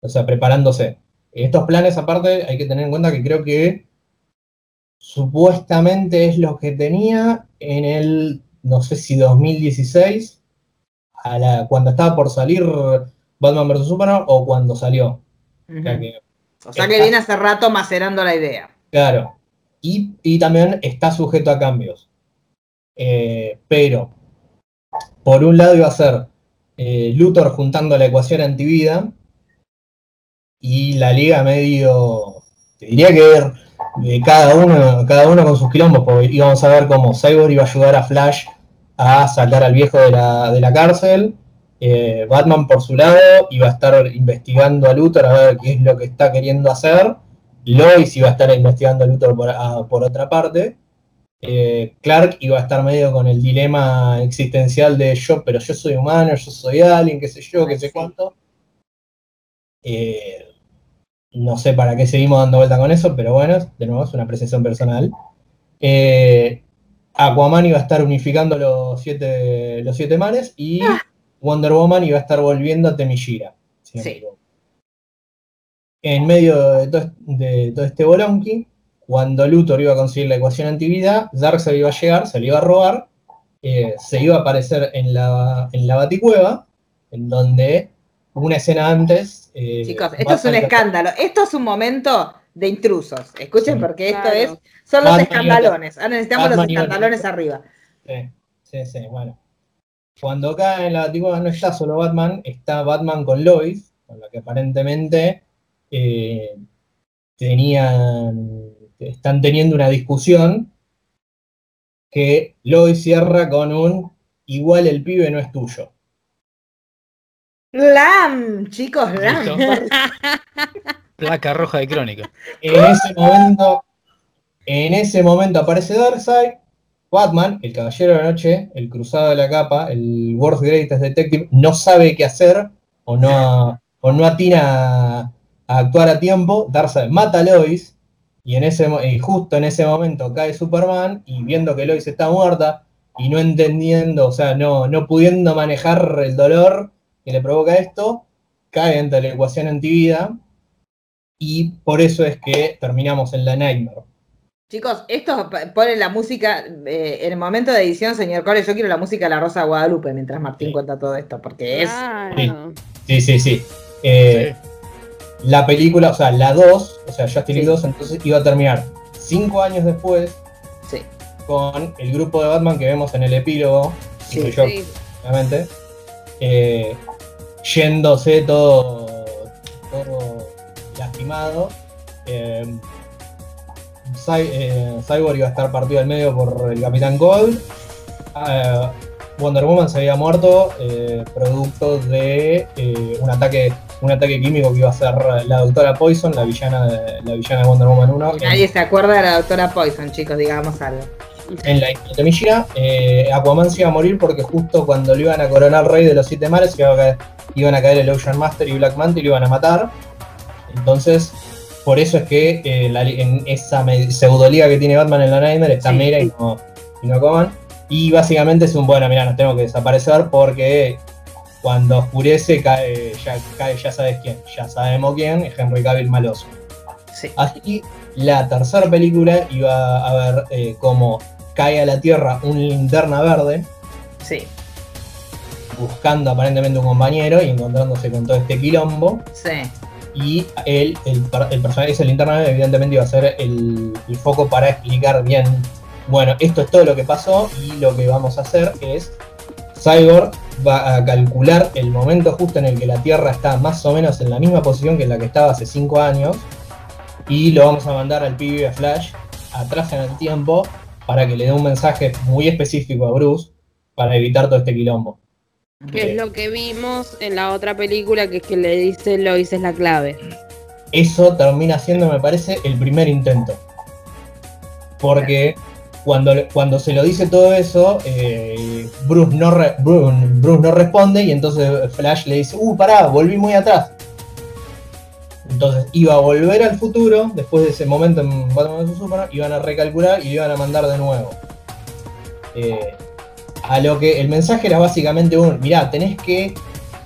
o sea, preparándose. Estos planes, aparte, hay que tener en cuenta que creo que supuestamente es lo que tenía en el, no sé si 2016, a la, cuando estaba por salir Batman vs. Superman o cuando salió. O sea que, O sea que viene hace rato macerando la idea. claro. Y, y también está sujeto a cambios. Eh, pero, por un lado iba a ser eh, Luthor juntando la ecuación antivida y la liga medio, te diría que de cada uno, cada uno con sus quilombos, porque íbamos a ver cómo Cyborg iba a ayudar a Flash a sacar al viejo de la, de la cárcel. Eh, Batman por su lado iba a estar investigando a Luthor a ver qué es lo que está queriendo hacer. Lois iba a estar investigando a Luthor por, a- por otra parte. Eh, Clark iba a estar medio con el dilema existencial de yo, pero yo soy humano, yo soy alguien, qué sé yo, qué sé cuánto. Eh, no sé para qué seguimos dando vuelta con eso, pero bueno, de nuevo es una apreciación personal. Eh, Aquaman iba a estar unificando los siete, los siete mares y Wonder Woman iba a estar volviendo a Temishira. si Sí. En medio de todo, de todo este bolonqui, cuando Luthor iba a conseguir la ecuación antivida, Darkseid iba a llegar, se le iba a robar, eh, se iba a aparecer en la, en la baticueva, en donde una escena antes... eh, Chicos, esto es un escándalo. Esto es un momento de intrusos. Escuchen Sí. porque esto Claro. es. Son los Batman escandalones. Ahora necesitamos los Batman escandalones arriba. Sí, sí, sí, bueno. Cuando acá en la Baticueva no está solo Batman, está Batman con Lois, con la que aparentemente eh, tenían, están teniendo una discusión que Lois cierra con un igual el pibe no es tuyo. Lam, chicos, Lam. Placa roja de crónica. En ese momento, en ese momento aparece Darkseid, Batman, el caballero de la noche, el cruzado de la capa, el World's Greatest Detective, no sabe qué hacer o no, o no atina a, actuar a tiempo. Darkseid mata a Lois y, en ese, justo en ese momento cae Superman y viendo que Lois está muerta y no entendiendo, o sea, no, no pudiendo manejar el dolor que le provoca esto, cae ante la ecuación antivida y por eso es que terminamos en la Nightmare. Chicos, esto pone la música, eh, en el momento de edición, señor Core, yo quiero la música de la Rosa de Guadalupe mientras Martín Sí. cuenta todo esto, porque es... Claro. Sí, sí, sí. Eh, La película, o sea, la 2, o sea, Justice League Sí. 2, entonces iba a terminar cinco años después Sí, con el grupo de Batman que vemos en el epílogo, Sí, Sí. obviamente, eh, yéndose todo, todo lastimado. Eh, Cy- eh, Cyborg iba a estar partido al medio por el Capitán Gold. Eh, Wonder Woman se había muerto eh, producto de eh, un ataque un ataque químico que iba a ser la doctora Poison, la villana de, la villana de Wonder Woman 1. Y nadie se acuerda de la doctora Poison, chicos, digamos algo. en la Mishira, eh, Aquaman se iba a morir porque justo cuando lo iban a coronar rey de los siete mares iba a caer- iban a caer el Ocean Master y Black Manta y lo iban a matar. Entonces, por eso es que eh, la en esa pseudoliga que tiene Batman en la Nightmare está Sí. Mera y no, y no Aquaman. Y básicamente es un bueno, mira, nos tengo que desaparecer porque cuando oscurece cae, ya, cae, ya sabes quién, ya sabemos quién, es Henry Cavill Maloso. Sí. Así, la tercera película iba a ver eh, cómo cae a la Tierra un linterna verde, Sí, buscando aparentemente un compañero y encontrándose con todo este quilombo. sí. Y el, el personaje, ese linterna verde, evidentemente iba a ser el, el foco para explicar bien, bueno, esto es todo lo que pasó y lo que vamos a hacer es, Cyborg va a calcular el momento justo en el que la Tierra está más o menos en la misma posición que en la que estaba hace 5 años y lo vamos a mandar al pibe a Flash atrás en el tiempo para que le dé un mensaje muy específico a Bruce para evitar todo este quilombo. Que es lo que vimos en la otra película, que es que le dice Lois es la clave. Eso termina siendo, me parece, el primer intento. Porque cuando, cuando se lo dice todo eso, eh, Bruce, no re- Bruce, Bruce no responde y entonces Flash le dice, uh, pará, volví muy atrás. Entonces iba a volver al futuro, después de ese momento en Batman vs Superman, iban a recalcular y lo iban a mandar de nuevo. Eh, a lo que el mensaje era básicamente un, mirá, tenés que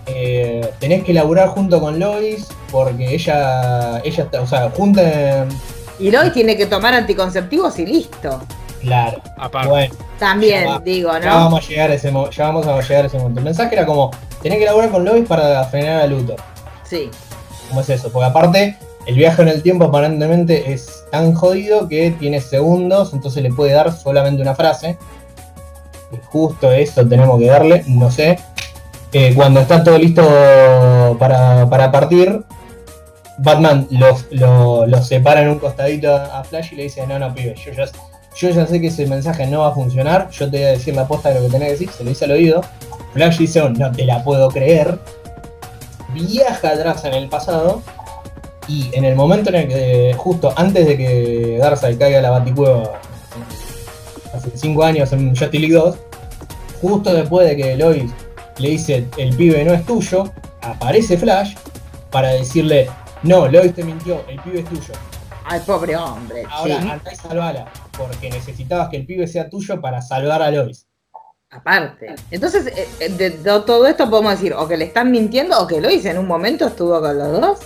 eh, tenés que laburar junto con Lois porque ella, ella está, o sea, junten, Y Lois tiene que tomar anticonceptivos y listo. claro, Aparte. bueno, También, Ya va. digo, ya ¿no? vamos a llegar a ese, ya vamos a llegar a ese momento. El mensaje era como, tenés que laburar con Lois para frenar a Luthor. Sí. ¿Cómo es eso? Porque aparte, el viaje en el tiempo aparentemente es tan jodido que tiene segundos, entonces le puede dar solamente una frase. Justo eso tenemos que darle, no sé. Eh, cuando está todo listo para, para partir, Batman los, lo, los separa en un costadito a Flash y le dice, no, no, pibe, yo ya, yo ya sé que ese mensaje no va a funcionar, yo te voy a decir la posta de lo que tenés que decir, se lo dice al oído. Flash dice, no te la puedo creer. Viaja atrás en el pasado y en el momento en el que, justo antes de que Darkseid caiga la baticueva, hace 5 años en Justice League 2, justo después de que Lois le dice el pibe no es tuyo, aparece Flash para decirle, no, Lois te mintió, el pibe es tuyo. Ay, pobre hombre. Ahora sí. andá y salvala, porque necesitabas que el pibe sea tuyo para salvar a Lois. Aparte. Entonces, eh, eh, de, todo esto podemos decir o que le están mintiendo o que Lois en un momento estuvo con los dos.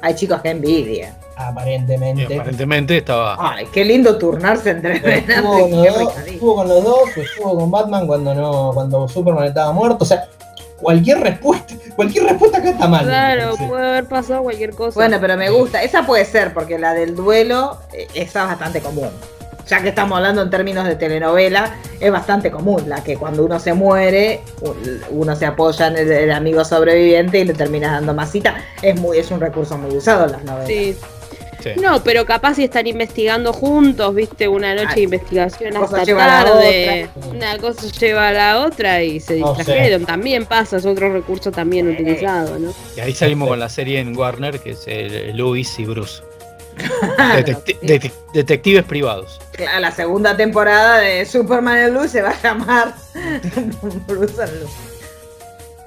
Ay, chicos, qué envidia. Y Aparentemente. aparentemente estaba. Ay, qué lindo turnarse entre Estuvo con, los dos, estuvo con los dos, estuvo con Batman cuando no, cuando Superman estaba muerto. O sea, cualquier respuesta, cualquier respuesta acá está mal. Claro, puede haber pasado cualquier cosa. Bueno, pero me gusta. Esa puede ser, porque la del duelo, eh, esa es bastante común. Ya que estamos hablando en términos de telenovela, es bastante común la que cuando uno se muere, u- uno se apoya en el, el amigo sobreviviente y le terminas dando masita. Es muy, es un recurso muy usado en las novelas. Sí. Sí. No, pero capaz si están investigando juntos, viste, una noche Ay, de investigación una cosa hasta lleva a la tarde, otra. una cosa lleva a la otra y se No sé. distrajeron. También pasa, es otro recurso también Sí. utilizado, ¿no? Y ahí salimos con la serie en Warner, que es el Louis y Bruce. Detecti- sí. detec- detectives privados. Claro, La segunda temporada de Superman en Luz se va a llamar Bruce and Luz.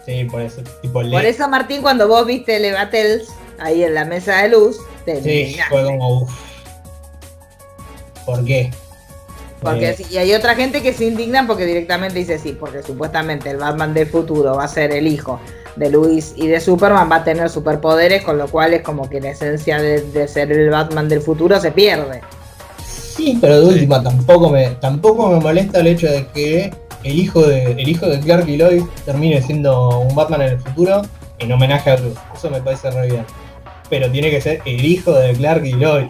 Sí, por eso. Tipo, Por eso, Martín, cuando vos viste Le Battles ahí en la mesa de luz, te Sí, fue como uff. ¿Por qué? Porque Eh, y hay otra gente que se indigna porque directamente dice sí, porque supuestamente el Batman del futuro va a ser el hijo de Luis y de Superman, va a tener superpoderes, con lo cual es como que la esencia de, de ser el Batman del futuro se pierde. Sí, pero de última tampoco me tampoco me molesta el hecho de que el hijo de el hijo de Clark y Lois termine siendo un Batman en el futuro en homenaje a Bruce. Eso me parece re bien. Pero tiene que ser el hijo de Clark y Lois.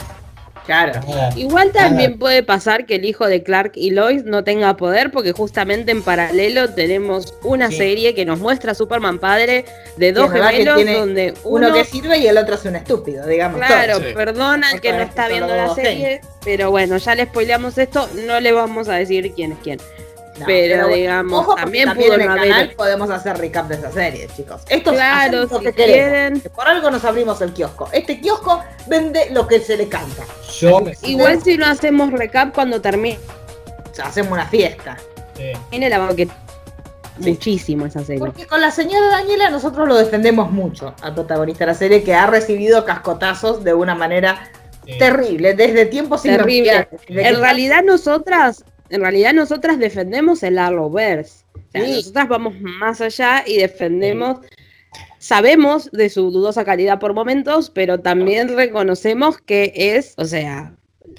Claro. Nada. Igual también puede pasar que el hijo de Clark y Lois no tenga poder porque justamente en paralelo tenemos una Sí. serie que nos muestra a Superman padre de dos que gemelos donde Uno, uno... que sirve y el otro es un estúpido, digamos. Claro, sí. perdona el que no está viendo la serie, pero bueno, ya le spoileamos esto, no le vamos a decir quién es quién. No, pero, digamos, ojo, también también pudo en no el haber- canal podemos hacer recap de esa serie, chicos. Esto es Claro, si que queremos. quieren. Por algo nos abrimos el kiosco. Este kiosco vende lo que se le canta. Yo Igual si no hacemos recap cuando termine O sea, hacemos una fiesta. eh, la porque Sí. muchísimo esa serie. Porque con la señora Daniela nosotros lo defendemos mucho al protagonista de la serie que ha recibido cascotazos de una manera terrible, desde tiempos Terrible. inmemoriales. Desde que En realidad nosotras, en realidad nosotras defendemos el Arrowverse. O sea, Sí. nosotras vamos más allá y defendemos, sabemos de su dudosa calidad por momentos, pero también reconocemos que es, o sea,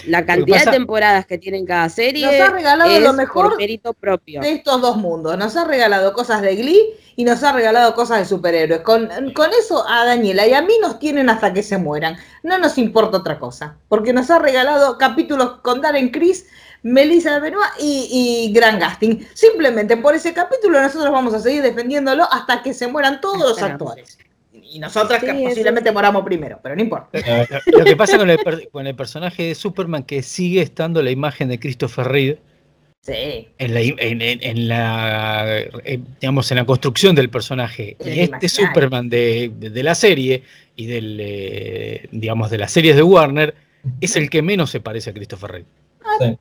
la cantidad pasa- de temporadas que tiene cada serie Nos ha regalado es lo mejor propio. de estos dos mundos. Nos ha regalado cosas de Glee y nos ha regalado cosas de superhéroes. Con, con eso a Daniela y a mí nos tienen hasta que se mueran. No nos importa otra cosa. Porque nos ha regalado capítulos con Darren Criss, Melissa Benoit y, y Gran Gasting. Simplemente por ese capítulo nosotros vamos a seguir defendiéndolo hasta que se mueran todos los actores. Y nosotras que Sí, posiblemente moramos primero, pero no importa. eh, Lo que pasa con el, con el personaje de Superman que sigue estando la imagen de Christopher Reeve Sí. en la, en, en- en la eh, digamos en la construcción del personaje y este imaginario. Superman de, de- de la serie y del eh, digamos de las series de Warner es el que menos se parece a Christopher Reeve. A mí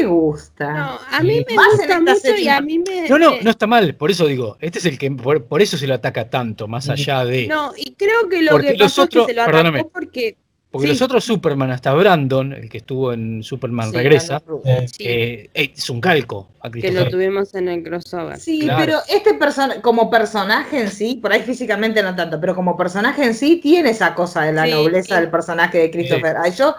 me gusta. No, a mí Sí. me Más gusta mucho serie. y a mí me... No, no, no está mal, por eso digo, este es el que por, por eso se lo ataca tanto, más allá de No, y creo que lo Porque que pasó otros- es que se lo perdóname. atacó porque... porque sí. los otros Superman, hasta Brandon, el que estuvo en Superman Sí, regresa, eh, Sí, eh, es un calco a que lo tuvimos en el crossover. Sí, Claro. pero este persona como personaje en sí, por ahí físicamente no tanto, pero como personaje en sí tiene esa cosa de la Sí, nobleza sí. del personaje de Christopher. Ay, yo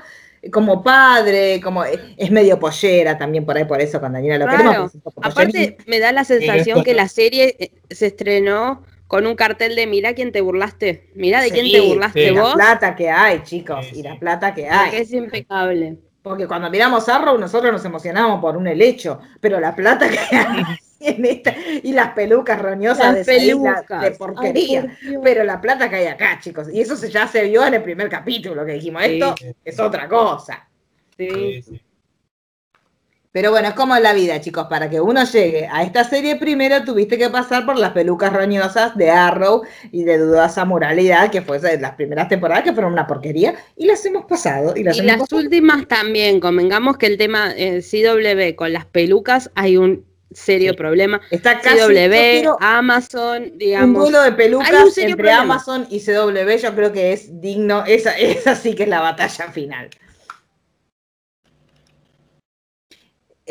como padre, como es medio pollera también por ahí por eso con Daniela lo Claro. queremos. Aparte, me da la sensación que la serie eh, se estrenó con un cartel de mira quién te burlaste, mira de quién te burlaste sí. la vos, plata que hay, chicos, Sí, y la plata que que hay. es impecable. Porque cuando miramos Arrow nosotros nos emocionamos por un helecho, pero la plata que hay en esta y las pelucas roñosas Las de isla pelucas. de porquería. Ay, por Dios. Pero la plata que hay acá, chicos, y eso se, ya se vio en el primer capítulo que dijimos, Sí. esto es otra cosa. Sí. sí, sí. Pero bueno, es como en la vida, chicos, para que uno llegue a esta serie primero tuviste que pasar por las pelucas roñosas de Arrow y de dudosa moralidad, que fue de las primeras temporadas que fueron una porquería, y las hemos pasado. Y las, Y hemos las pasado. últimas también, convengamos que el tema eh, CW con las pelucas hay un serio Sí. problema. Está casi CW, Amazon, un digamos. duelo de pelucas un entre problema. Amazon y CW, yo creo que es digno, esa, esa sí que es la batalla final.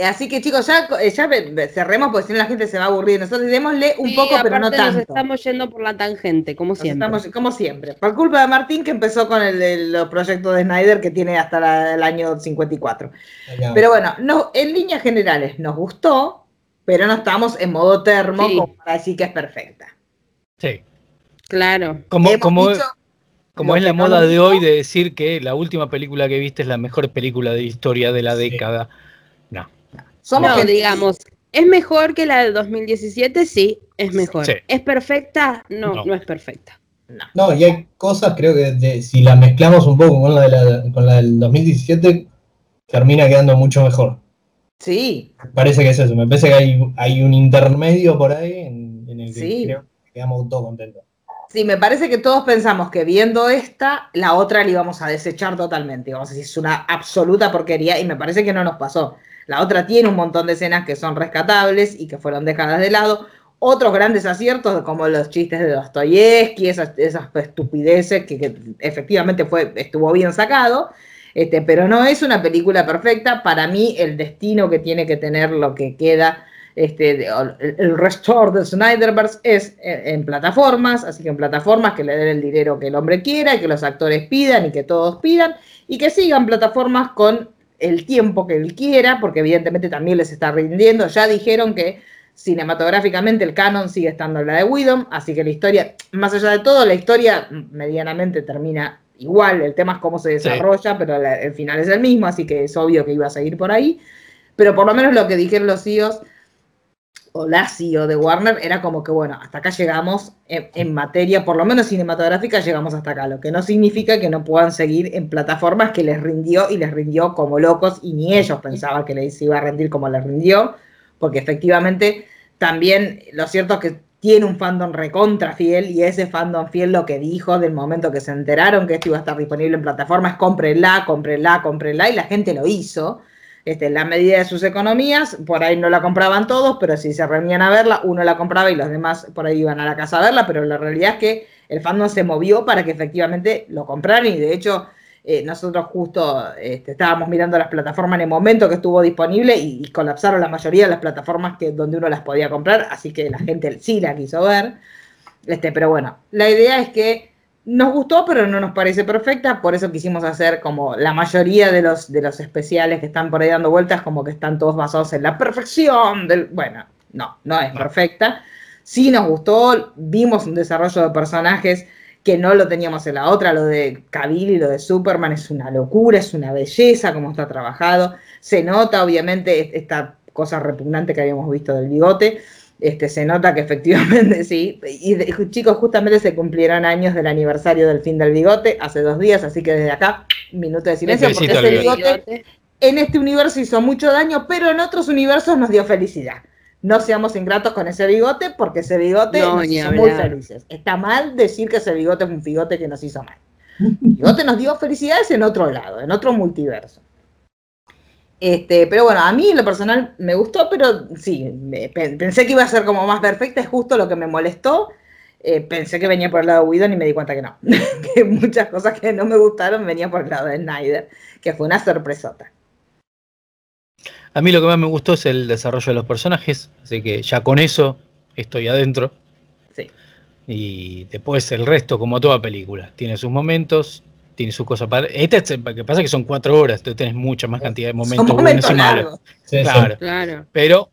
Así que chicos, ya, cerremos porque si no la gente se va a aburrir. Nosotros démosle un Sí, poco, pero no tanto. Nos estamos yendo por la tangente, como Nos siempre. estamos- como siempre. Por culpa de Martín que empezó con el, el- los proyectos de Snyder que tiene hasta la- el año 54. Acá. Pero bueno, no, en líneas generales nos gustó, pero no estamos en modo termo Sí. como para decir que es perfecta. Sí. Claro. Como, como, como es la moda de hoy de decir que la última película que viste es la mejor película de historia de la Sí. década. No. Somos no, digamos, ¿es mejor que la del 2017? Sí, es mejor. Sí. ¿Es perfecta? No, No. no, es perfecta. no. No, y hay cosas, creo que de- si la mezclamos un poco con la, de la- con la del 2017, termina quedando mucho mejor. Sí, Me parece que es eso, me parece que hay, hay un intermedio por ahí en, en el que Sí. creo que quedamos todos contentos. sí, me parece que todos pensamos que viendo esta, la otra la íbamos a desechar totalmente. Vamos a decir, es una absoluta porquería y me parece que no nos pasó. La otra tiene un montón de escenas que son rescatables y que fueron dejadas de lado. Otros grandes aciertos, como los chistes de Dostoyevsky, esas, esas estupideces que, que efectivamente fue, estuvo bien sacado. Este, pero no es una película perfecta. Para mí, el destino que tiene que tener lo que queda, este, el, restore de Snyderverse es en, en plataformas, así que en plataformas que le den el dinero que el hombre quiera, y que los actores pidan y que todos pidan, y que sigan plataformas con el tiempo que él quiera, porque evidentemente también les está rindiendo. Ya dijeron que cinematográficamente el canon sigue estando en la de Widom, así que la historia, más allá de todo, la historia medianamente termina igual, el tema es cómo se Sí. desarrolla, pero la- el final es el mismo, así que es obvio que iba a seguir por ahí. Pero por lo menos lo que dijeron los CEOs, o la CEO de Warner, era como que, bueno, hasta acá llegamos en, en materia, por lo menos cinematográfica, llegamos hasta acá, lo que no significa que no puedan seguir en plataformas que les rindió y les rindió como locos y ni ellos pensaban que les iba a rendir como les rindió, porque efectivamente también lo cierto es que tiene un fandom recontra fiel y ese fandom fiel lo que dijo del momento que se enteraron que esto iba a estar disponible en plataformas, cómprenla, cómprenla, cómprenla y la gente lo hizo. Este, en la medida de sus economías, por ahí no la compraban todos, pero si se reunían a verla, uno la compraba y los demás por ahí iban a la casa a verla, pero la realidad es que el fandom se movió para que efectivamente lo compraran y de hecho eh, nosotros justo este, estábamos mirando las plataformas en el momento que estuvo disponible y, y colapsaron la mayoría de las plataformas que, donde uno las podía comprar, así que la gente sí la quiso ver. Este, pero bueno, la idea es que nos gustó, pero no nos parece perfecta, por eso quisimos hacer como la mayoría de los, de los especiales que están por ahí dando vueltas, como que están todos basados en la perfección del... Bueno, no, no es perfecta. Sí nos gustó, vimos un desarrollo de personajes que no lo teníamos en la otra, lo de Cavill y lo de Superman es una locura, es una belleza como está trabajado. Se nota, obviamente, esta cosa repugnante que habíamos visto del bigote. Este, se nota que efectivamente sí. Y de- chicos, justamente se cumplieron años del aniversario del fin del bigote hace dos días, así que desde acá, minuto de silencio, porque ese bigote en este universo hizo mucho daño, pero en otros universos nos dio felicidad. No seamos ingratos con ese bigote, porque ese bigote No, nos hizo muy felices. Está mal decir que ese bigote es un bigote que nos hizo mal. El bigote nos dio felicidades en otro lado, en otro multiverso. Este, pero bueno, a mí en lo personal me gustó, pero sí, me- pensé que iba a ser como más perfecta, es justo lo que me molestó. Eh, pensé que venía por el lado de Whedon y me di cuenta que no. que muchas cosas que no me gustaron venían por el lado de Snyder, que fue una sorpresota. A mí lo que más me gustó es el desarrollo de los personajes, así que ya con eso estoy adentro. Sí. Y después el resto, como toda película, tiene sus momentos, tiene sus cosas para. Esta es- lo que pasa es que son cuatro horas, tú tenés mucha más cantidad de momentos Son buenos momentos y malos. largos. Sí. Claro. Claro. Pero,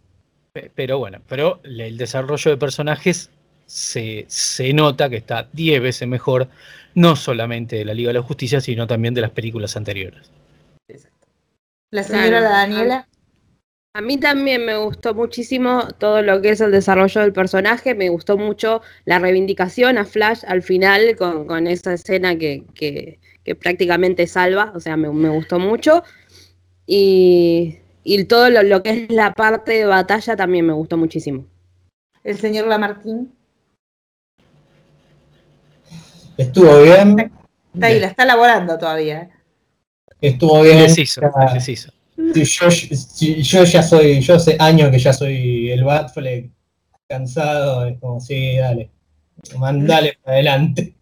pe- pero bueno, pero el desarrollo de personajes se, se nota que está 10 veces mejor, no solamente de la Liga de la Justicia, sino también de las películas anteriores. La señora Claro. Daniela. A mí también me gustó muchísimo todo lo que es el desarrollo del personaje, me gustó mucho la reivindicación a Flash al final con, con esa escena que, que- que prácticamente salva, o sea, me, me gustó mucho. Y, y todo lo, lo que es la parte de batalla también me gustó muchísimo. El señor Lamartín. Estuvo bien. Está ahí, la está elaborando todavía. Estuvo bien. Indeciso, Ya- indeciso. Yo ya soy, yo hace años que ya soy el Batfleck cansado, es como, sí, dale, mandale para adelante,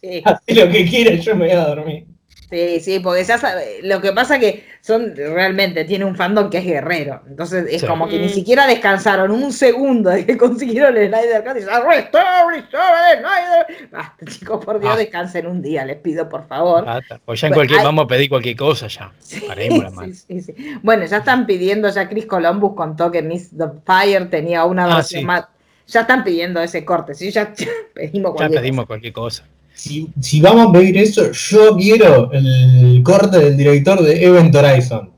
Sí. haz lo que quieras, yo me voy a dormir. Sí, sí, porque ya sabe, lo que pasa que son realmente, tiene un fandom que es guerrero. Entonces es Sí. como que ni Mm. siquiera descansaron un segundo de que consiguieron el Snyder Cut y dicen, "Restore, restore, Snyder". Basta, chicos, por Dios, Ah. descansen un día, les pido por favor. Basta, pues ya en Bueno, cualquier, hay- vamos a pedir cualquier cosa ya. Sí, Paremos la sí, mano. sí, sí. Bueno, ya están pidiendo, ya Chris Columbus contó que Miss the Fire tenía una Ah, versión sí. más. Ya están pidiendo ese corte, sí, ya, ya pedimos Ya cualquier pedimos cosa. cualquier cosa. Si, si vamos a pedir eso, yo quiero el corte del director de Event Horizon.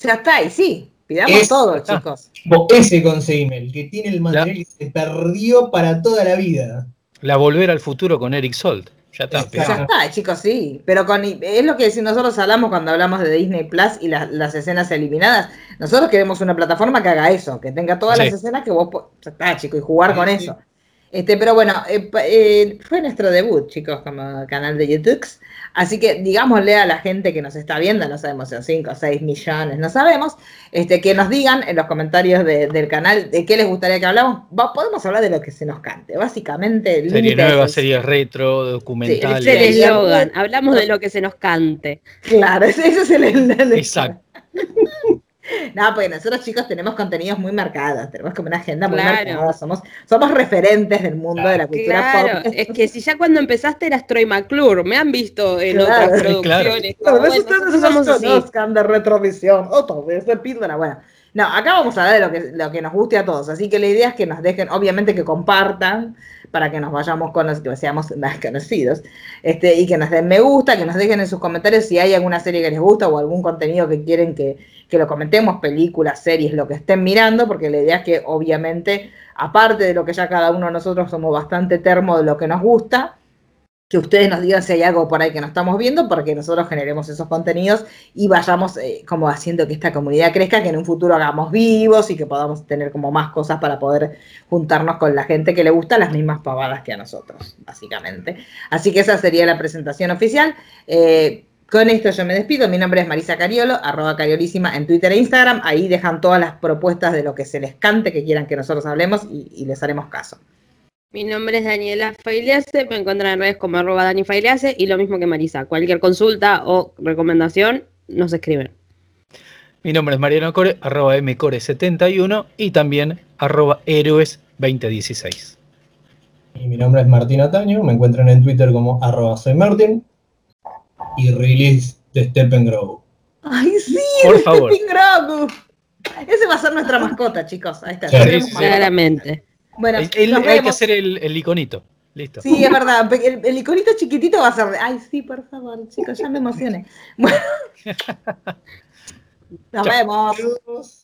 Ya está, ahí sí, pidamos Es- todo, chicos. Ese conseguime, el que tiene el material que se perdió para toda la vida. La Volver al Futuro con Eric Solt. Ya está. Ya está, chicos, sí. Pero con, es lo que si nosotros hablamos cuando hablamos de Disney Plus y las- las escenas eliminadas. Nosotros queremos una plataforma que haga eso, que tenga todas Sí. las escenas que vos. Ya está, chicos, y jugar con Sí, eso. Este, pero bueno, eh, eh, fue nuestro debut, chicos, como canal de YouTube. Así que digámosle a la gente que nos está viendo, no sabemos si son 5 o 6 millones, no sabemos, este, que nos digan en los comentarios de- del canal de qué les gustaría que hablamos. Va- podemos hablar de lo que se nos cante, básicamente. el Serie nueva, es- serie retro, Sí, documentales. es el Sí. eslogan. Hablamos de lo que se nos cante. Claro, ese, ese es el, el- el- Exacto. No, porque nosotros chicos tenemos contenidos muy marcados, tenemos como una agenda muy Claro. marcada, somos, somos referentes del mundo de la cultura Claro, pop. es que si ya cuando empezaste eras Troy McClure, me han visto en Claro, otras claro. producciones. Como, vez bueno, ustedes nosotros nos somos así. de retrovisión, o tal vez de píldora, bueno. No, acá vamos a hablar de lo que, lo que nos guste a todos, así que la idea es que nos dejen, obviamente que compartan, para que nos vayamos con que seamos más conocidos, este, y que nos den me gusta, que nos dejen en sus comentarios si hay alguna serie que les gusta o algún contenido que quieren que, que lo comentemos, películas, series, lo que estén mirando, porque la idea es que obviamente, aparte de lo que ya cada uno de nosotros somos bastante termo de lo que nos gusta, que ustedes nos digan si hay algo por ahí que no estamos viendo para que nosotros generemos esos contenidos y vayamos eh, como haciendo que esta comunidad crezca, que en un futuro hagamos vivos y que podamos tener como más cosas para poder juntarnos con la gente que le gusta las mismas pavadas que a nosotros, básicamente. Así que esa sería la presentación oficial. Eh, con esto yo me despido. Mi nombre es Marisa Cariolo, arroba cariolísima en Twitter e Instagram. Ahí dejan todas las propuestas de lo que se les cante, que quieran que nosotros hablemos y les haremos caso. Mi nombre es Daniela Failease, me encuentran en redes como arroba Dani Failease y lo mismo que Marisa. Cualquier consulta o recomendación nos escriben. Mi nombre es Mariano Core, arroba mcore71 y también arroba héroes2016. Y mi nombre es Martín Otaño, me encuentran en Twitter como arroba soy Martín y release de Steppengrove. ¡Ay, sí! Por favor. Ese va a ser nuestra mascota, chicos. Ahí está. Sí, sí, sí. Claramente. Bueno, El- el- nos hay que hacer el, el iconito. Listo. Sí, es verdad. El, el iconito chiquitito va a ser de. Ay, sí, por favor, chicos, ya me emocioné. Bueno. Nos Chao. vemos. Adiós.